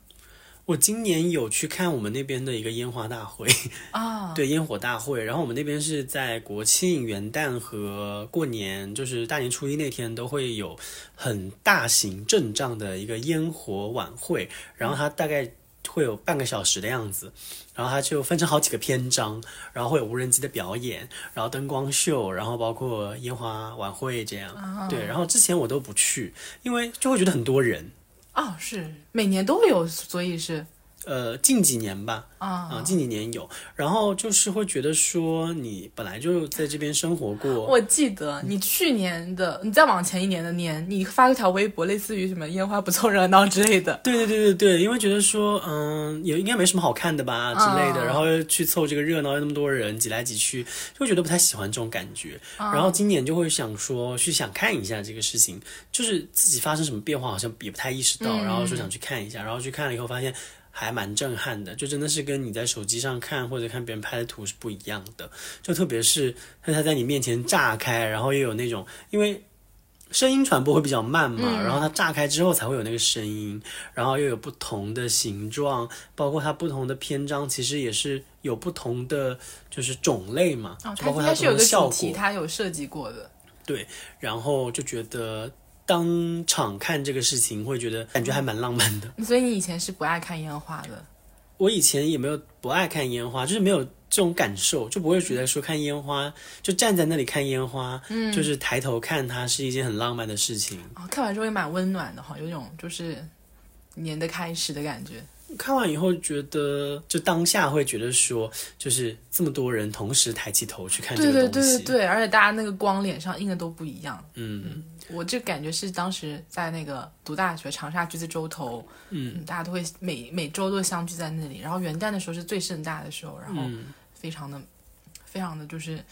我今年有去看我们那边的一个烟花大会，
啊，
对烟火大会。然后我们那边是在国庆、元旦和过年，就是大年初一那天都会有很大型阵仗的一个烟火晚会。然后它大概会有半个小时的样子，然后它就分成好几个篇章，然后会有无人机的表演，然后灯光秀，然后包括烟花晚会这样。对，然后之前我都不去，因为就会觉得很多人。
哦，是每年都会有，所以是
呃，近几年吧，
啊
啊，近几年有，然后就是会觉得说，你本来就在这边生活过，
我记得你去年的，你再往前一年的年，你发了条微博，类似于什么烟花不凑热闹之类的。
对对对对对，因为觉得说，嗯，也应该没什么好看的吧之类的，
嗯
然后又去凑这个热闹，又那么多人挤来挤去，就会觉得不太喜欢这种感觉。然后今年就会想说，去想看一下这个事情，就是自己发生什么变化，好像也不太意识到，然后说想去看一下，然后去看了以后发现。还蛮震撼的，就真的是跟你在手机上看或者看别人拍的图是不一样的。就特别是它在你面前炸开，然后又有那种，因为声音传播会比较慢嘛，然后它炸开之后才会有那个声音，然后又有不同的形状，包括它不同的篇章，其实也是有不同的就是种类嘛，包括它
有个
效果
主题，。它有设计过的。
对然后就觉得当场看这个事情，会觉得感觉还蛮浪漫的。
所以你以前是不爱看烟花的。
我以前也没有不爱看烟花，就是没有这种感受，就不会觉得说看烟花就站在那里看烟花，嗯，就是抬头看它是一件很浪漫的事情。
哦，看完之后也蛮温暖的哈，有种就是年的开始的感觉。
看完以后觉得，就当下会觉得说，就是这么多人同时抬起头去看这
对对
个东西，
对对对，而且大家那个光脸上印的都不一样。
嗯，
我这感觉是当时在那个读大学长沙橘子洲头，嗯，大家都会每每周都会相聚在那里，然后元旦的时候是最盛大的时候，然后
嗯
非常的、非常的就是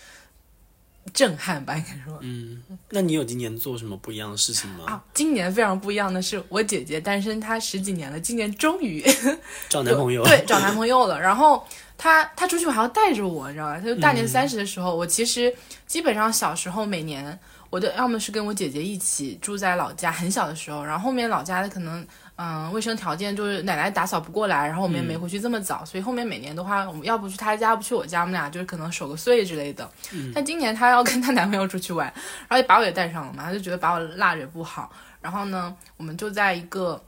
震撼吧，应该说。
嗯那你有今年做什么不一样的事情吗？
啊，今年非常不一样的是，我姐姐单身她十几年了，今年终于
找男朋友？
对，找男朋友了。然后她她出去还要带着我，你知道吧？她就大
嗯
年三十的时候，我其实基本上小时候每年我的要么是跟我姐姐一起住在老家，很小的时候，然后后面老家的可能嗯卫生条件就是奶奶打扫不过来，然后我们也
嗯
没回去这么早，所以后面每年的话，我们要不去她家，要不去我家，我们俩就是可能守个岁之类的。
嗯
但今年她要跟她男朋友出去玩，然后也把我也带上了嘛，她就觉得把我落着不好。然后呢，我们就在一个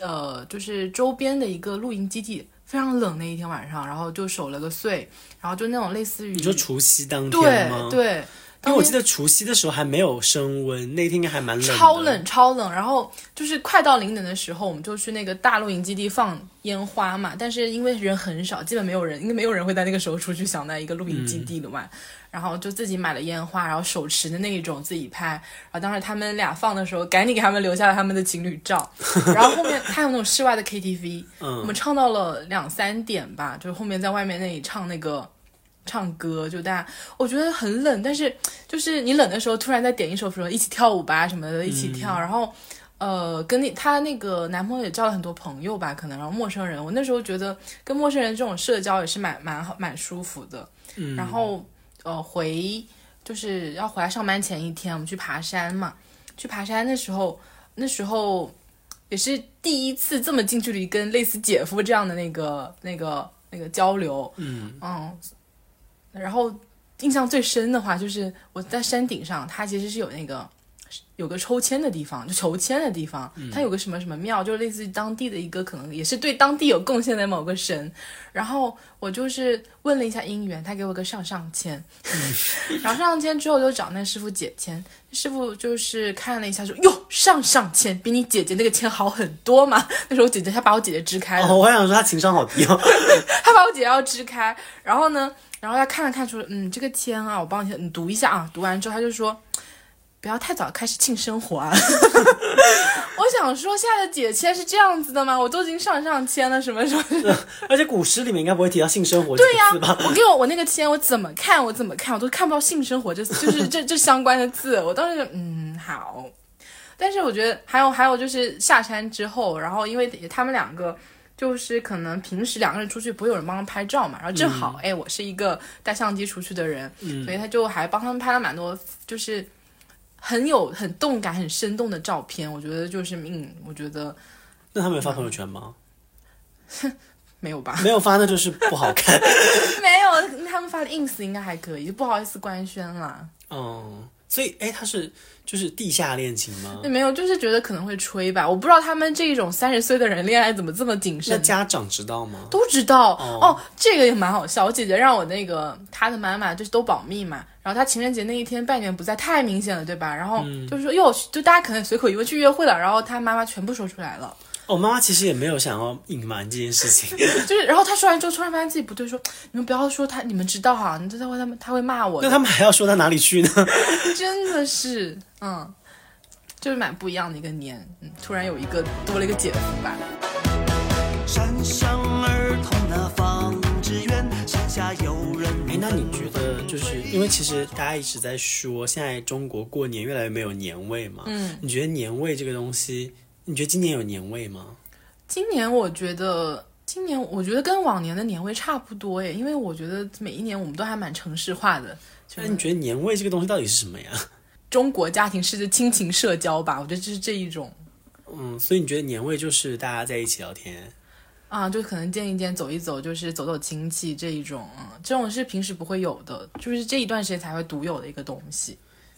呃，就是周边的一个露营基地，非常冷那一天晚上，然后就守了个岁，然后就那种类似于
你说除夕当
对
天吗？，
对，
因为我记得除夕的时候还没有升温，那天应该还蛮冷，
超冷超冷，然后就是快到零点的时候，我们就去那个大露营基地放烟花嘛。但是因为人很少，基本没有人，应该没有人会在那个时候出去想在一个露营基地的玩。然后就自己买了烟花，然后手持的那一种自己拍。然后当时他们俩放的时候，赶紧给他们留下了他们的情侣照。然后后面他有那种室外的 KTV，
嗯
我们唱到了两三点吧，就是后面在外面那里唱那个。唱歌就大家，我觉得很冷，但是就是你冷的时候，突然再点一首什么一起跳舞吧什么的，一起跳，然后呃，跟你她那个男朋友也交了很多朋友吧，可能然后陌生人，我那时候觉得跟陌生人这种社交也是蛮蛮好蛮舒服的。
嗯。
然后呃回就是要回来上班前一天，我们去爬山嘛，去爬山的时候，那时候也是第一次这么近距离跟类似姐夫这样的那个那个那个交流，
嗯。
嗯，然后印象最深的话就是我在山顶上，它其实是有那个有个抽签的地方，就求签的地方，它有个什么什么庙，就类似于当地的一个可能也是对当地有贡献的某个神。然后我就是问了一下姻缘，他给我个上上签，然后上上签之后就找那师傅解签，师傅就是看了一下说哟上上签比你姐姐那个签好很多嘛。那时候我姐姐她把我姐姐支开了，
哦，我还想说他情商好低哦，
他把我姐姐要支开，然后呢，然后他看了看说，嗯，这个签啊，我帮你你读一下啊。读完之后，他就说，不要太早开始庆生活啊。我想说，现在的解签是这样子的吗？我都已经上上签了，什么什么。
而且古诗里面应该不会提到性生活这个字吧？
我给我我那个签，我怎么看我怎么看，我都看不到性生活这就是这这相关的字。我当时就嗯好，但是我觉得还有还有就是下山之后，然后因为他们两个。就是可能平时两个人出去不会有人帮他们拍照嘛，然后正好哎、我是一个带相机出去的人，所以他就还帮他们拍了蛮多，就是很有很动感、很生动的照片，我觉得就是命，我觉得
那他们有发朋友圈吗？
没有吧？
没有发，那就是不好看。
没有，他们发的 ins 应该还可以，就不好意思官宣了。
嗯，所以哎，他是就是地下恋情吗？
没有，就是觉得可能会吹吧。我不知道他们这种三十岁的人恋爱怎么这么谨慎
那
慎。
家长知道吗？
都知道
哦
哦这个也蛮好笑。我姐姐让我那个她的妈妈就是都保密嘛，然后她情人节那一天拜年不在，太明显了，对吧？然后
嗯
就是说哟，就大家可能随口一问去约会了，然后她妈妈全部说出来了，
哦，妈妈其实也没有想要隐瞒这件事情。
就是然后她说完之后，突然发现自己不对，说你们不要说她，你们知道哈，你知道会他们他会骂我的，
那他们还要说到哪里去呢？
真的是嗯，就是蛮不一样的一个年，嗯，突然有一个多了一个姐夫吧。
山上儿童的放纸鸢，山下有人。
哎，那你觉得就是因为其实大家一直在说，现在中国过年越来越没有年味嘛？
嗯，
你觉得年味这个东西，你觉得今年有年味吗？
今年我觉得，今年我觉得跟往年的年味差不多诶，因为我觉得每一年我们都还蛮城市化的。就
那你觉得年味这个东西到底是什么呀？
中国家庭式的亲情社交吧，我觉得就是这一种
嗯，所以你觉得年味就是大家在一起聊天？
啊，就可能见一见、走一走，就是走走亲戚这一种，嗯，这种是平时不会有的，就是这一段时间才会独有的一个东西。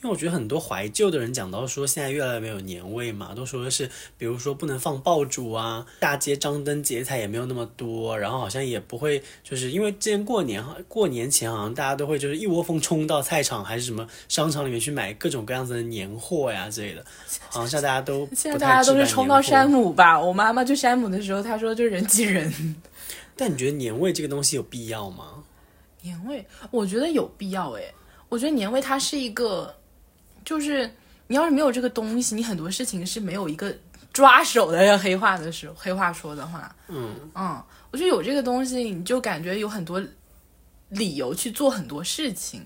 我觉得很多怀旧的人讲到说现在越来越没有年味嘛，都说的是，比如说不能放爆竹啊，大街张灯结彩也没有那么多，然后好像也不会，就是因为之前过年过年前好像大家都会就是一窝蜂冲到菜场还是什么商场里面去买各种各样子的年货呀之类的，好像现在大家都
现在大家都是冲到山姆吧，我妈妈去山姆的时候，她说就人挤人。
但你觉得年味这个东西有必要吗？
年味，我觉得有必要诶。我觉得年味它是一个，就是你要是没有这个东西，你很多事情是没有一个抓手的。要 黑话的时候，黑话说的话，
嗯
嗯，我觉得有这个东西，你就感觉有很多理由去做很多事情。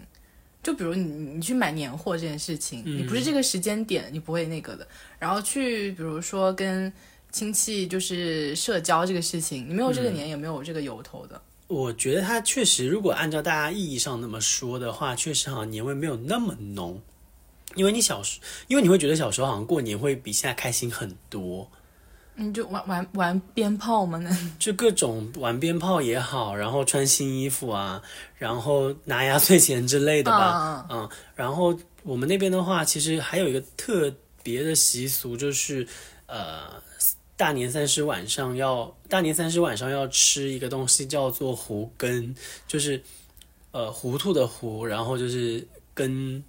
就比如你你去买年货这件事情，你不是这个时间点，你不会那个的。然后去比如说跟亲戚就是社交这个事情，你没有这个年，也没有这个由头的。
我觉得它确实，如果按照大家意义上那么说的话，确实好像年味没有那么浓。因为你小时，因为你会觉得小时候好像过年会比现在开心很多，
你就玩玩玩鞭炮嘛，那
就各种玩鞭炮也好，然后穿新衣服啊，然后拿压岁钱之类的吧，嗯，然后我们那边的话，其实还有一个特别的习俗，就是呃，大年三十晚上要大年三十晚上要吃一个东西叫做胡根，就是呃糊涂的糊，然后就是根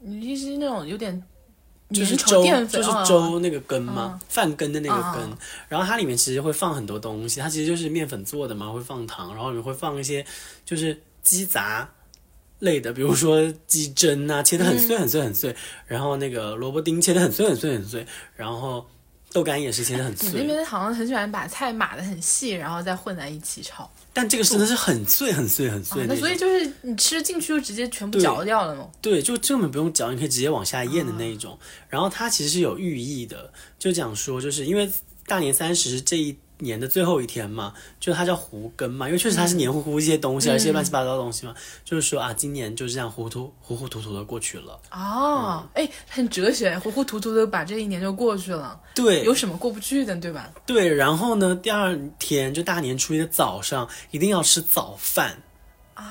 你是那种有点
就是粥，就是
啊
粥那个羹嘛，饭羹的那个根
啊，
然后它里面其实会放很多东西，它其实就是面粉做的嘛，会放糖，然后里面会放一些就是鸡杂类的，比如说鸡胗啊，切的很碎很碎很碎，然后那个萝卜丁切的很碎很碎很碎，然后豆干也是切的很碎
你那，边好像很喜欢把菜码的很细，然后再混在一起炒。
但这个真的是很碎很碎很碎
啊、
那
所以，就是你吃进去就直接全部嚼掉了吗。
对，就根本不用嚼，你可以直接往下咽的那一种。然后它其实是有寓意的，就讲说，就是因为大年三十这一年的最后一天嘛，就它叫胡根嘛，因为确实它是黏糊糊一些东西，嗯，一些乱七八糟的东西嘛，就是说啊，今年就这样糊涂糊糊涂涂的过去了。
哦，哎、很哲学，糊糊涂涂的把这一年就过去了，
对，
有什么过不去的，对吧？
对，然后呢，第二天就大年初一的早上一定要吃早饭。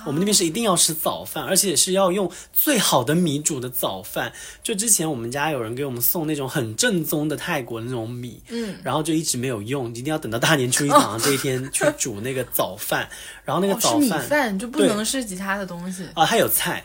我们那边是一定要吃早饭，而且是要用最好的米煮的早饭。就之前我们家有人给我们送那种很正宗的泰国那种米，
嗯，
然后就一直没有用，一定要等到大年初一早上这一天去煮那个早饭。然后那个
哦，是米
早饭
饭，就不能是其他的东西。
啊，还有菜，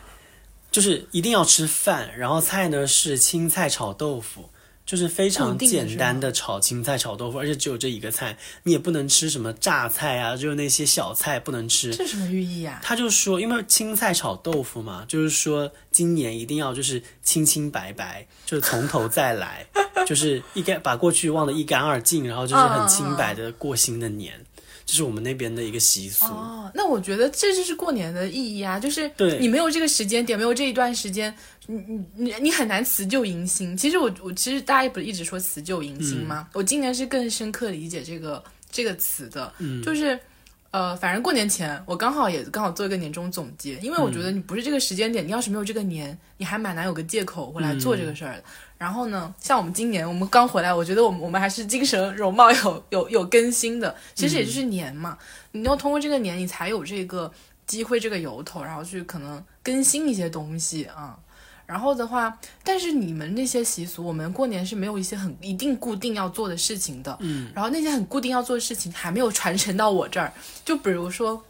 就是一定要吃饭，然后菜呢是青菜炒豆腐，就是非常简单的炒青菜炒豆腐，而且只有这一个菜，你也不能吃什么榨菜啊，就是那些小菜不能吃。
这什么寓意啊？
他就说，因为青菜炒豆腐嘛，就是说今年一定要就是清清白白，就是从头再来，就是一干把过去忘得一干二净，然后就是很清白的过新的年，这是我们那边的一个习俗。
哦，那我觉得这就是过年的意义啊，就是你没有这个时间点，没有这一段时间，你你你你很难辞旧迎新。其实我我其实大家也不是一直说辞旧迎新吗？我今年是更深刻理解这个这个词的，就是呃，反正过年前我刚好也刚好做一个年终总结，因为我觉
嗯
得你不是这个时间点，你要是没有这个年，你还蛮难有个借口回来做这个事儿的。然后呢，像我们今年我们刚回来，我觉得我们我们还是精神容貌有 有有更新的，其实也就是年嘛，你要通过这个年，你才有这个机会这个由头，然后去可能更新一些东西啊。然后的话，但是你们那些习俗，我们过年是没有一些很一定固定要做的事情的。嗯，然后那些很固定要做的事情还没有传承到我这儿。就比如说，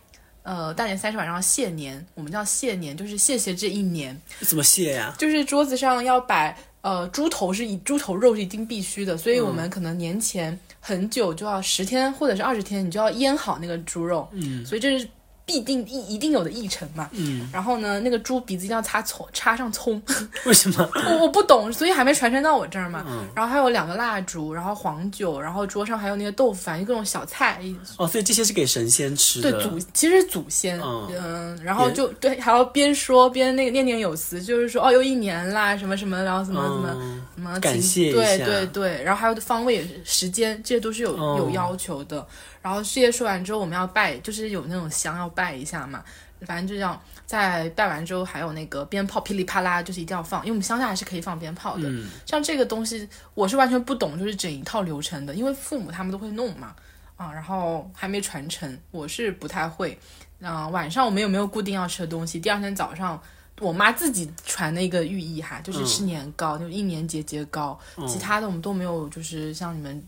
呃，大年三十晚上谢年，我们叫谢年，就是谢谢这一年，
怎么谢呀？
就是桌子上要摆。呃，猪头是以猪头肉是一定必须的，所以我们可能年前很久就要十天或者是二十天，你就要腌好那个猪肉。嗯，所以这是必定一一定有的议程嘛。嗯，然后呢，那个猪鼻子一定要插葱，插上葱。
为什么？
我我不懂，所以还没传承到我这儿嘛。然后还有两个蜡烛，然后黄酒，然后桌上还有那个豆腐饭，就各种小菜。
哦，所以这些是给神仙吃的。
对祖，其实是祖先，
嗯
嗯，然后就对，还要边说边那个念念有词，就是说哦，又一年啦，什么什么，然后怎么怎么、
嗯
什么
感谢一
对
下
对对，然后还有方位、时间，这些都是有、
哦
有要求的。然后事业说完之后，我们要拜，就是有那种香要拜一下嘛。反正就这样，在拜完之后，还有那个鞭炮噼里啪啦，就是一定要放，因为我们乡下还是可以放鞭炮的。
嗯
像这个东西，我是完全不懂，就是整一套流程的，因为父母他们都会弄嘛，啊，然后还没传承，我是不太会。啊、晚上我们有没有固定要吃的东西？第二天早上，我妈自己传的一个寓意哈，就是吃年糕，就一年节节高。其他的我们都没有，就是像你们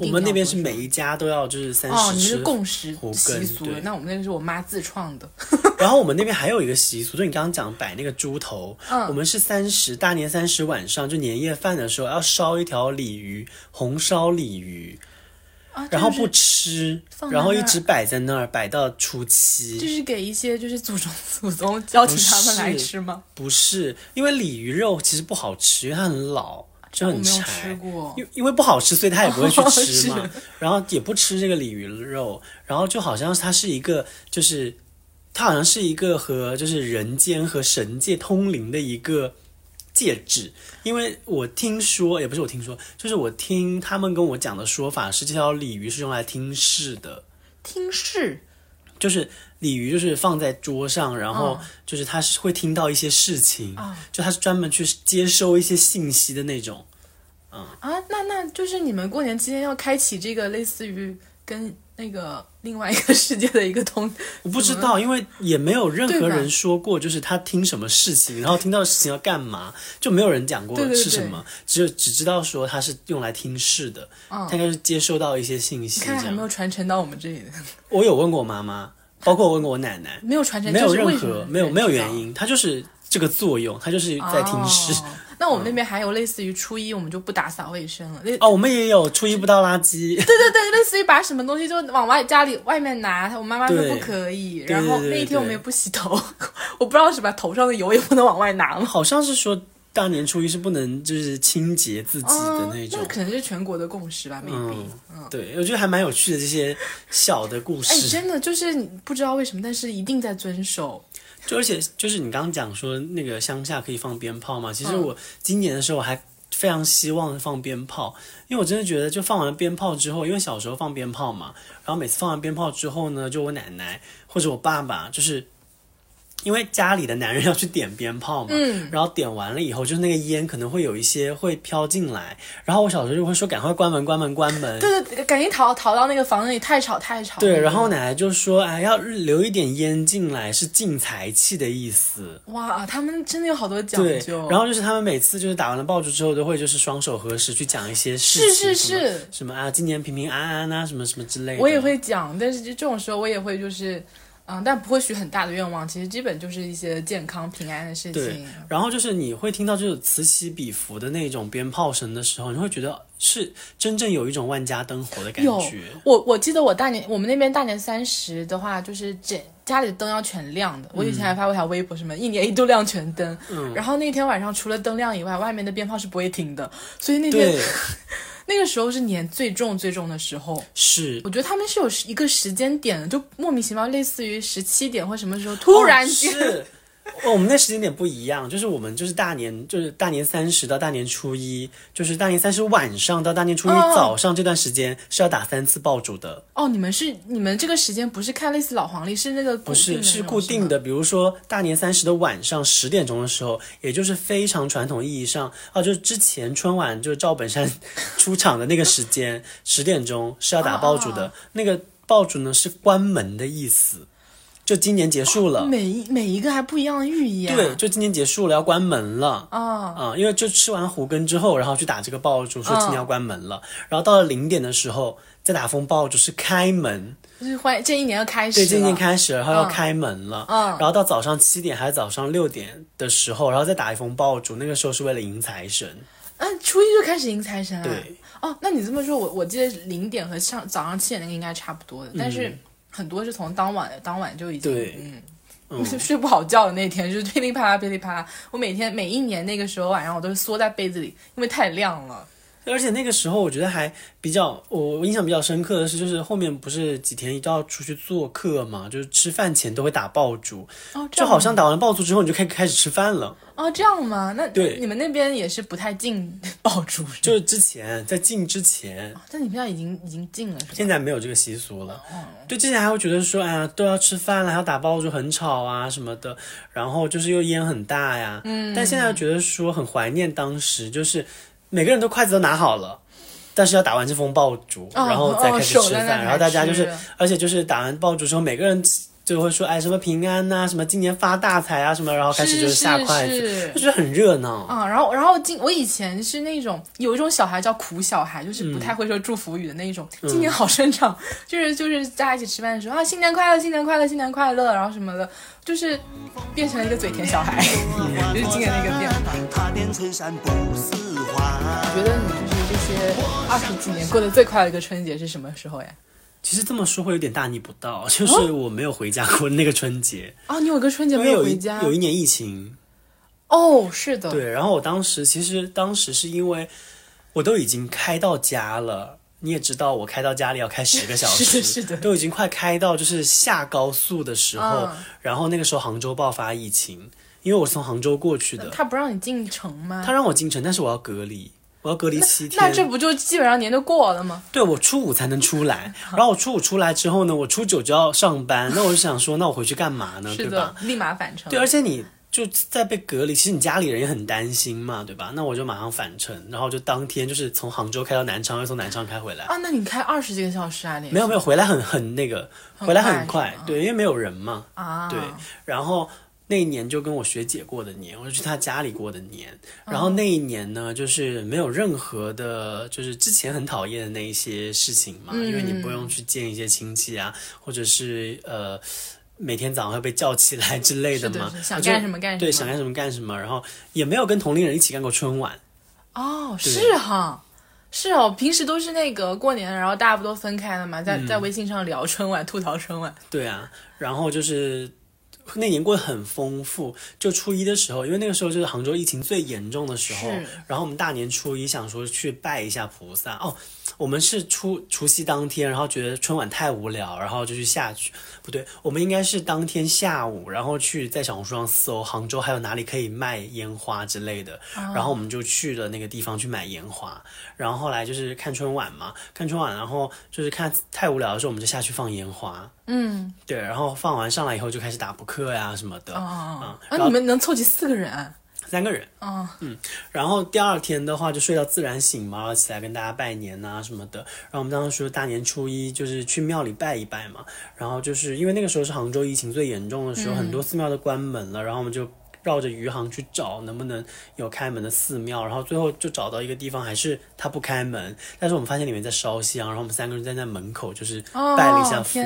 我们那边是每一家都要就是三
哦，你
十吃
们是共识习俗的，那我们那个是我妈自创的。
然后我们那边还有一个习俗，就你刚刚讲摆那个猪头，
嗯
我们是三十大年三十晚上就年夜饭的时候要烧一条鲤鱼，红烧鲤鱼，
啊，
然后不吃然后一直摆在那儿，摆到初七。
就是给一些就是祖宗 祖宗邀请他们来吃吗？
不是，因为鲤鱼肉其实不好吃，因为它很老，就很柴。
过。
因因为不好吃，所以他也不会去吃嘛。然后也不吃这个鲤鱼肉，然后就好像它是一个，就是它好像是一个和就是人间和神界通灵的一个戒指。因为我听说，也不是我听说，就是我听他们跟我讲的说法是，这条鲤鱼是用来听事的。
听事
就是鲤鱼，就是放在桌上，然后
嗯。
就是它是会听到一些事情，
啊
就它是专门去接收一些信息的那种。嗯。
啊，那那就是你们过年期间要开启这个类似于跟那个另外一个世界的一个通，
我不知道，因为也没有任何人说过，就是他听什么事情，然后听到事情要干嘛，就没有人讲过是什么，只有只知道说他是用来听事的，他应该是接收到一些信息这
嗯看来还没有。传承到我们这里。的，
我有问过我妈妈，包括我问过我奶奶，
没有传承，
没有任何没有没有原因，它就是这个作用，它就是在停尸。
哦那我们那边 还有类似于初一我们就不打扫卫生了，那
哦，我们也有初一不倒垃圾，
对 对对，类似于把什么东西就往外家里外面拿，我妈妈说不可以，然后那一天我们也不洗头，我不知道是把头上的油也不能往外拿吗？
好像是说大年初一是不能就是清洁自己的
嗯
那种。
那可能是全国的共识吧，maybe。
嗯，对，我觉得还蛮有趣的这些小的故
哎，
事。
真的就是不知道为什么，但是一定在遵守。
就而且就是你刚刚讲说那个乡下可以放鞭炮嘛，其实
嗯
我今年的时候我还非常希望放鞭炮，因为我真的觉得就放完鞭炮之后，因为小时候放鞭炮嘛，然后每次放完鞭炮之后呢，就我奶奶或者我爸爸就是。因为家里的男人要去点鞭炮嘛，
嗯
然后点完了以后，就是那个烟可能会有一些会飘进来，然后我小时候就会说赶快关门，关门，关门。
对对，赶紧逃逃到那个房子里，太吵太吵。
对，然后我奶奶就说：“哎，要留一点烟进来，是进财气的意思。”
哇，他们真的有好多讲
对
究。，
然后就是他们每次就是打完了爆竹之后，都会就是双手合十去讲一些事
是
情，
是是，
什么啊，今年平平安安啊，什么什么之类的。
我也会讲，但是就这种时候我也会就是，嗯，但不会许很大的愿望，其实基本就是一些健康平安的事
对
情。，
然后就是你会听到就是此起彼伏的那种鞭炮声的时候，你会觉得是真正有一种万家灯火的感觉。
我我记得我大年我们那边大年三十的话，就是整家里的灯要全亮的。我以前还发过条微博，什么一年一度亮全灯。
嗯
然后那天晚上除了灯亮以外，外面的鞭炮是不会停的。所以那天
对，
那个时候是年最重最重的时候。
是
我觉得他们是有一个时间点的，就莫名其妙，类似于十七点或什么时候突然间、
哦是哦我们那时间点不一样，就是我们就是大年，就是大年三十到大年初一，就是大年三十晚上到大年初一
哦
早上这段时间是要打三次爆竹的，
哦，你们是你们这个时间不是看类似老黄历，是那个
不是是
固定的。
比如说大年三十的晚上十点钟的时候，也就是非常传统意义上啊，就是之前春晚就是赵本山 出场的那个时间，十点钟是要打爆竹的。那个爆竹呢是关门的意思，就今年结束了。
每一每一个还不一样的寓意啊。
对，就今年结束了，要关门了。
啊，
啊、因为就吃完胡根之后，然后去打这个爆竹，说今年要关门了。然后到了零点的时候，再打风爆竹是开门，
就是欢这一年要开始
对，
这
一年开始，然后要开门了。
嗯
然后到早上七点还是早上六点的时候，然后再打一封爆竹，那个时候是为了迎财神。
嗯，初一就开始迎财神啊。
对。
哦，那你这么说，我我记得零点和上早上七点那个应该差不多的，但是很多是从当晚当晚就已经
对
嗯。睡不好觉的那天，就是噼里啪啦噼里啪啦。我每天每一年那个时候晚上，我都是缩在被子里，因为太亮了。
而且那个时候我觉得还比较，我我印象比较深刻的是，就是后面不是几天都要出去做客嘛，就是吃饭前都会打爆竹，
哦，
就好像打完爆竹之后你就开开始吃饭了。
哦这样吗？那
对
你们那边也是不太禁 爆竹？
就是之前在禁之前，
但你们现在已经已经禁了是吧？
现在没有这个习俗了。对，之前还会觉得说，哎呀，都要吃饭了，还要打爆竹，很吵啊什么的，然后就是又烟很大呀。嗯，但现在觉得说很怀念当时，就是每个人都筷子都拿好了。但是要打完这封爆竹，
哦
然后再开始
哦
吃饭，然后大家就是，而且就是打完爆竹之后，每个人就会说，哎，什么平安呐、什么今年发大财啊，什么，然后开始就是下筷子，
是
就觉得很热闹。
啊、然后然后今我以前是那种有一种小孩叫苦小孩，就是
嗯
不太会说祝福语的那一种。今年好生长，就是就是大家一起吃饭的时候啊，新年快乐，新年快乐，新年快乐，然后什么的，就是变成了一个嘴甜小孩，就是今年那个变化。
踏遍春山不似话。
觉得你就是这些二十几年过得最快的一个春节是什么时候呀？
其实这么说会有点大逆不道，就是我没有回家过那个春节，
哦，你有个春节没
有
回家？
有一年疫情，
哦，是的，
对，然后我当时其实当时是因为我都已经开到家了，你也知道我开到家里要开十个小时，
是的是的。
都已经快开到就是下高速的时候，
嗯。
然后那个时候杭州爆发疫情，因为我是从杭州过去的，
他不让你进城吗？
他让我进城，但是我要隔离。我要隔离七天，
那这不就基本上年就过了吗？
对我初五才能出来，然后我初五出来之后呢，我初九就要上班，那我就想说，那我回去干嘛呢？
是
对吧？，
立马返程。
对，而且你就在被隔离，其实你家里人也很担心嘛，对吧？那我就马上返程，然后就当天就是从杭州开到南昌，又从南昌开回来。
啊，那你开二十几个小时啊？
没有没有，回来很很那个，回来很
快
对，因为没有人嘛，
啊，
对。然后那一年就跟我学姐过的年，我就去她家里过的年。然
哦
后那一年呢，就是没有任何的，就是之前很讨厌的那一些事情嘛，因为你不用去见一些亲戚啊，或者是呃。每天早上会被叫起来之类的嘛
想干什么干什么
对，想干什么干什么，然后也没有跟同龄人一起干过春晚，
哦，是哈。是哦，平时都是那个过年，然后大家不都分开了嘛，在
嗯
在微信上聊春晚、吐槽春晚。
对啊，然后就是那年过得很丰富。就初一的时候，因为那个时候就是杭州疫情最严重的时候，然后我们大年初一想说去拜一下菩萨。哦，我们是初除夕当天，然后觉得春晚太无聊，然后就去下去。不对，我们应该是当天下午，然后去在小红书上搜杭州还有哪里可以卖烟花之类的，然后我们就去了那个地方去买烟花。然后后来就是看春晚嘛，看春晚，然后就是看太无聊的时候，我们就下去放烟花。
嗯，
对，然后放完上来以后就开始打扑克呀、什么的，
哦，
嗯，
啊，
然后
你们能凑齐四个人？
三个人，
哦，
然后第二天的话就睡到自然醒嘛，然后起来跟大家拜年啊什么的。然后我们当时说大年初一就是去庙里拜一拜嘛，然后就是因为那个时候是杭州疫情最严重的时候，很多寺庙都关门了，然后我们就。绕着余杭去找能不能有开门的寺庙，然后最后就找到一个地方，还是它不开门，但是我们发现里面在烧香，然后我们三个人站在门口就是
哦，
拜了一下佛，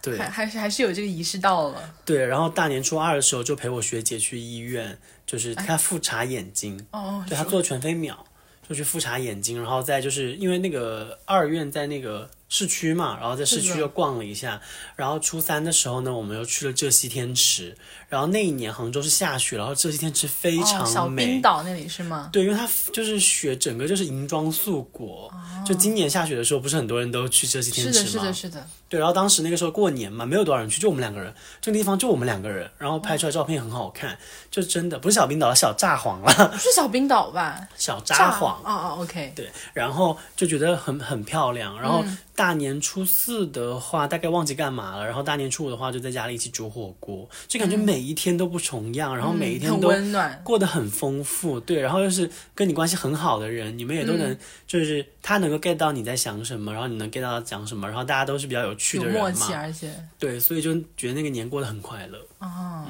对，
还还是还是有这个仪式到了。
对，然后大年初二的时候就陪我学姐去医院，就是他复查眼睛，
哦，
对他做全飞秒，就去复查眼睛，然后再就是因为那个二院在那个市区嘛，然后在市区又逛了一下，然后初三的时候呢，我们又去了浙西天池，然后那一年杭州是下雪，然后浙西天池非
哦，
常
小
美，
冰岛那里是吗？
对，因为它就是雪，整个就是银装素裹。就今年下雪的时候，不是很多人都去浙西天池吗？
是的，是的，是的。
对，然后当时那个时候过年嘛，没有多少人去，就我们两个人，这个地方就我们两个人，然后拍出来照片很好看，就真的不是小冰岛，小札幌了，
不是小冰岛吧？
小札幌。
哦哦，OK。
对，然后就觉得很很漂亮。然后大年初四的话，大概忘记干嘛了。然后大年初五的话，就在家里一起煮火锅，就感觉每一天都不重样，然后每一天都
温暖。
过得很丰富，对，然后又是跟你关系很好的人，你们也都
嗯
能，就是他能够 get 到你在想什么，然后你能 get 到他讲什么，然后大家都是比较有趣的人嘛，
默契，而且
对，所以就觉得那个年过得很快乐。
嗯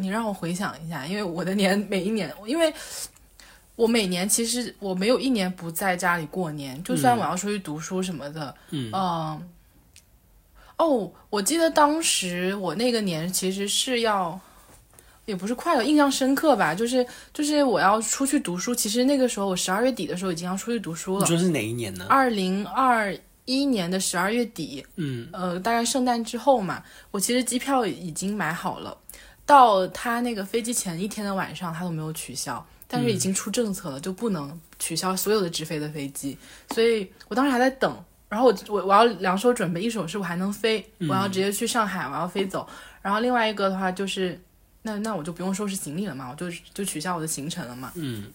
你让我回想一下，因为我的年每一年，因为我每年其实我没有一年不在家里过年，就算我要出去读书什么的，
嗯
嗯哦，我记得当时我那个年其实是要。也不是快乐，印象深刻吧，就是就是我要出去读书。其实那个时候我十二月底的时候已经要出去读书了，
你说是哪一年呢？
二零二一年的十二月底，
嗯，
呃，大概圣诞之后嘛，我其实机票已经买好了，到他那个飞机前一天的晚上，他都没有取消，但是已经出政策了，就不能取消所有的直飞的飞机，所以我当时还在等。然后我我我要两手准备，一手是我还能飞，我要直接去上海，我要飞走。然后另外一个的话就是，那那我就不用收拾行李了嘛，我就就取消我的行程了嘛。
嗯。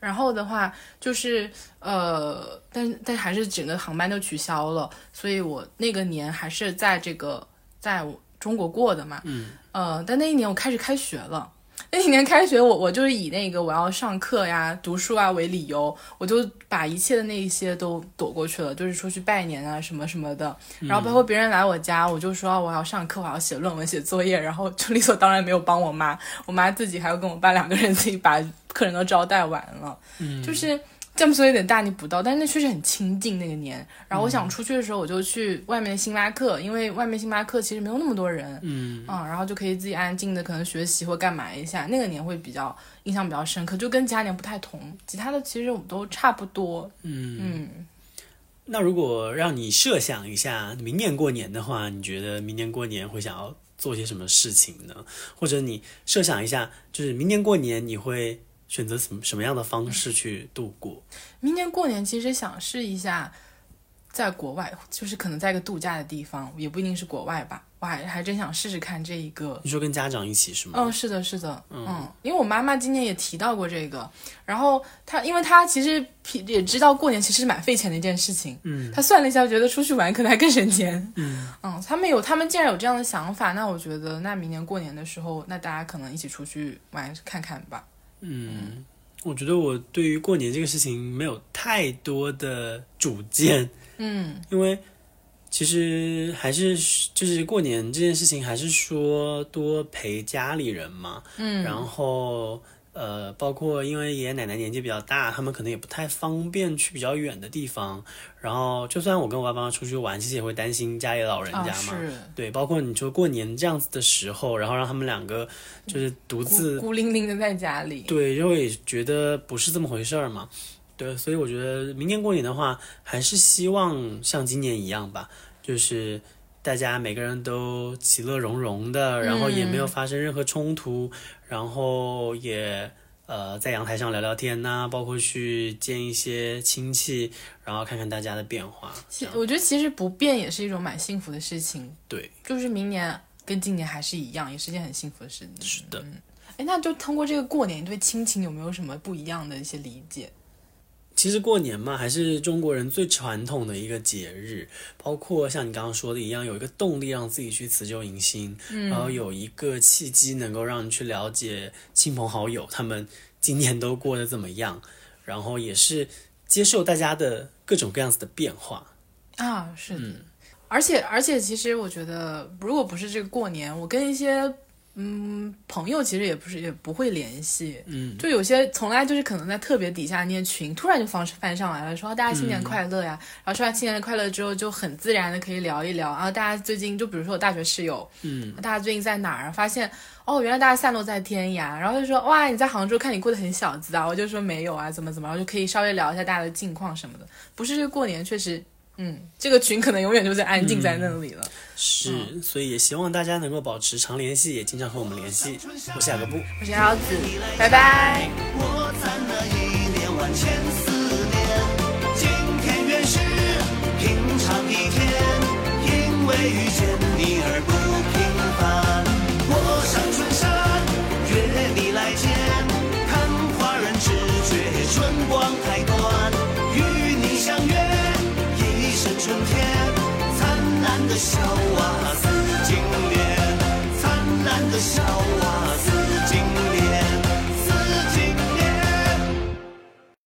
然后的话就是呃，但但还是整个航班都取消了，所以我那个年还是在这个在中国过的嘛。
嗯。
呃，但那一年我开始开学了。那一年开学我，我就是以那个我要上课呀、读书啊为理由，我就把一切的那一些都躲过去了，就是出去拜年啊什么什么的。然后包括别人来我家，我就说我要上课，我要写论文、写作业，然后就理所当然没有帮我妈，我妈自己还要跟我爸两个人自己把客人都招待完了。
嗯，
就是这么说有点大逆不道，但是那确实很亲近那个年。然后我想出去的时候，我就去外面的星巴克，因为外面星巴克其实没有那么多人，
嗯
然后就可以自己安静的可能学习或干嘛一下。那个年会比较印象比较深刻，就跟其他年不太同，其他的其实我们都差不多。
嗯
嗯，
那如果让你设想一下明年过年的话，你觉得明年过年会想要做些什么事情呢？或者你设想一下，就是明年过年你会选择什么什么样的方式去度过？
明年过年其实想试一下，在国外，就是可能在一个度假的地方，也不一定是国外吧。我还还真想试试看这一个
你说跟家长一起是吗？
嗯，是的，是的，嗯，因为我妈妈今年也提到过这个，然后她，因为她其实也知道过年其实蛮费钱的一件事情，
嗯，
她算了一下，觉得出去玩可能还更省钱，
嗯
嗯，他们有，他们既然有这样的想法，那我觉得，那明年过年的时候，那大家可能一起出去玩看看吧。
嗯，我觉得我对于过年这个事情没有太多的主见，
嗯。
因为其实还是就是过年这件事情，还是说多陪家里人嘛，
嗯，
然后呃，包括因为爷爷奶奶年纪比较大，他们可能也不太方便去比较远的地方。然后，就算我跟我爸妈出去玩，其实也会担心家里老人
啊
家嘛。
是
对，包括你说过年这样子的时候，然后让他们两个就是独自
孤孤零零的在家里，
对，就会觉得不是这么回事儿嘛。对，所以我觉得明年过年的话，还是希望像今年一样吧，就是大家每个人都其乐融融的，然后也没有发生任何冲突，然后也呃在阳台上聊聊天呐、包括去见一些亲戚，然后看看大家的变化。
其我觉得其实不变也是一种蛮幸福的事情，
对，
就是明年跟今年还是一样，也是件很幸福的事情。
是的。
哎，那就通过这个过年，你对亲情有没有什么不一样的一些理解？
其实过年嘛，还是中国人最传统的一个节日，包括像你刚刚说的一样，有一个动力让自己去辞旧迎新，然后有一个契机能够让你去了解亲朋好友他们今年都过得怎么样，然后也是接受大家的各种各样子的变化。
啊，是的，而且而且，其实我觉得，如果不是这个过年，我跟一些嗯朋友其实也不是也不会联系，
嗯，
就有些从来就是可能在特别底下那些群，突然就翻翻上来了，说大家新年快乐呀，然后说完新年快乐之后，就很自然的可以聊一聊，然后大家最近就比如说我大学室友，
嗯，
大家最近在哪儿？发现哦，原来大家散落在天涯，然后就说哇，你在杭州，看你过得很小资啊，我就说没有啊，怎么怎么，然后就可以稍微聊一下大家的近况什么的。不是这个过年确实嗯，这个群可能永远就在安静在那里了。
是，所以也希望大家能够保持常联系，也经常和我们联系。我是雅各布，
我是姚子，拜拜。
我攒了一年万千思念，今天原是平常一天，因为遇见你而不春天，灿烂的笑啊似金莲，灿烂的笑啊。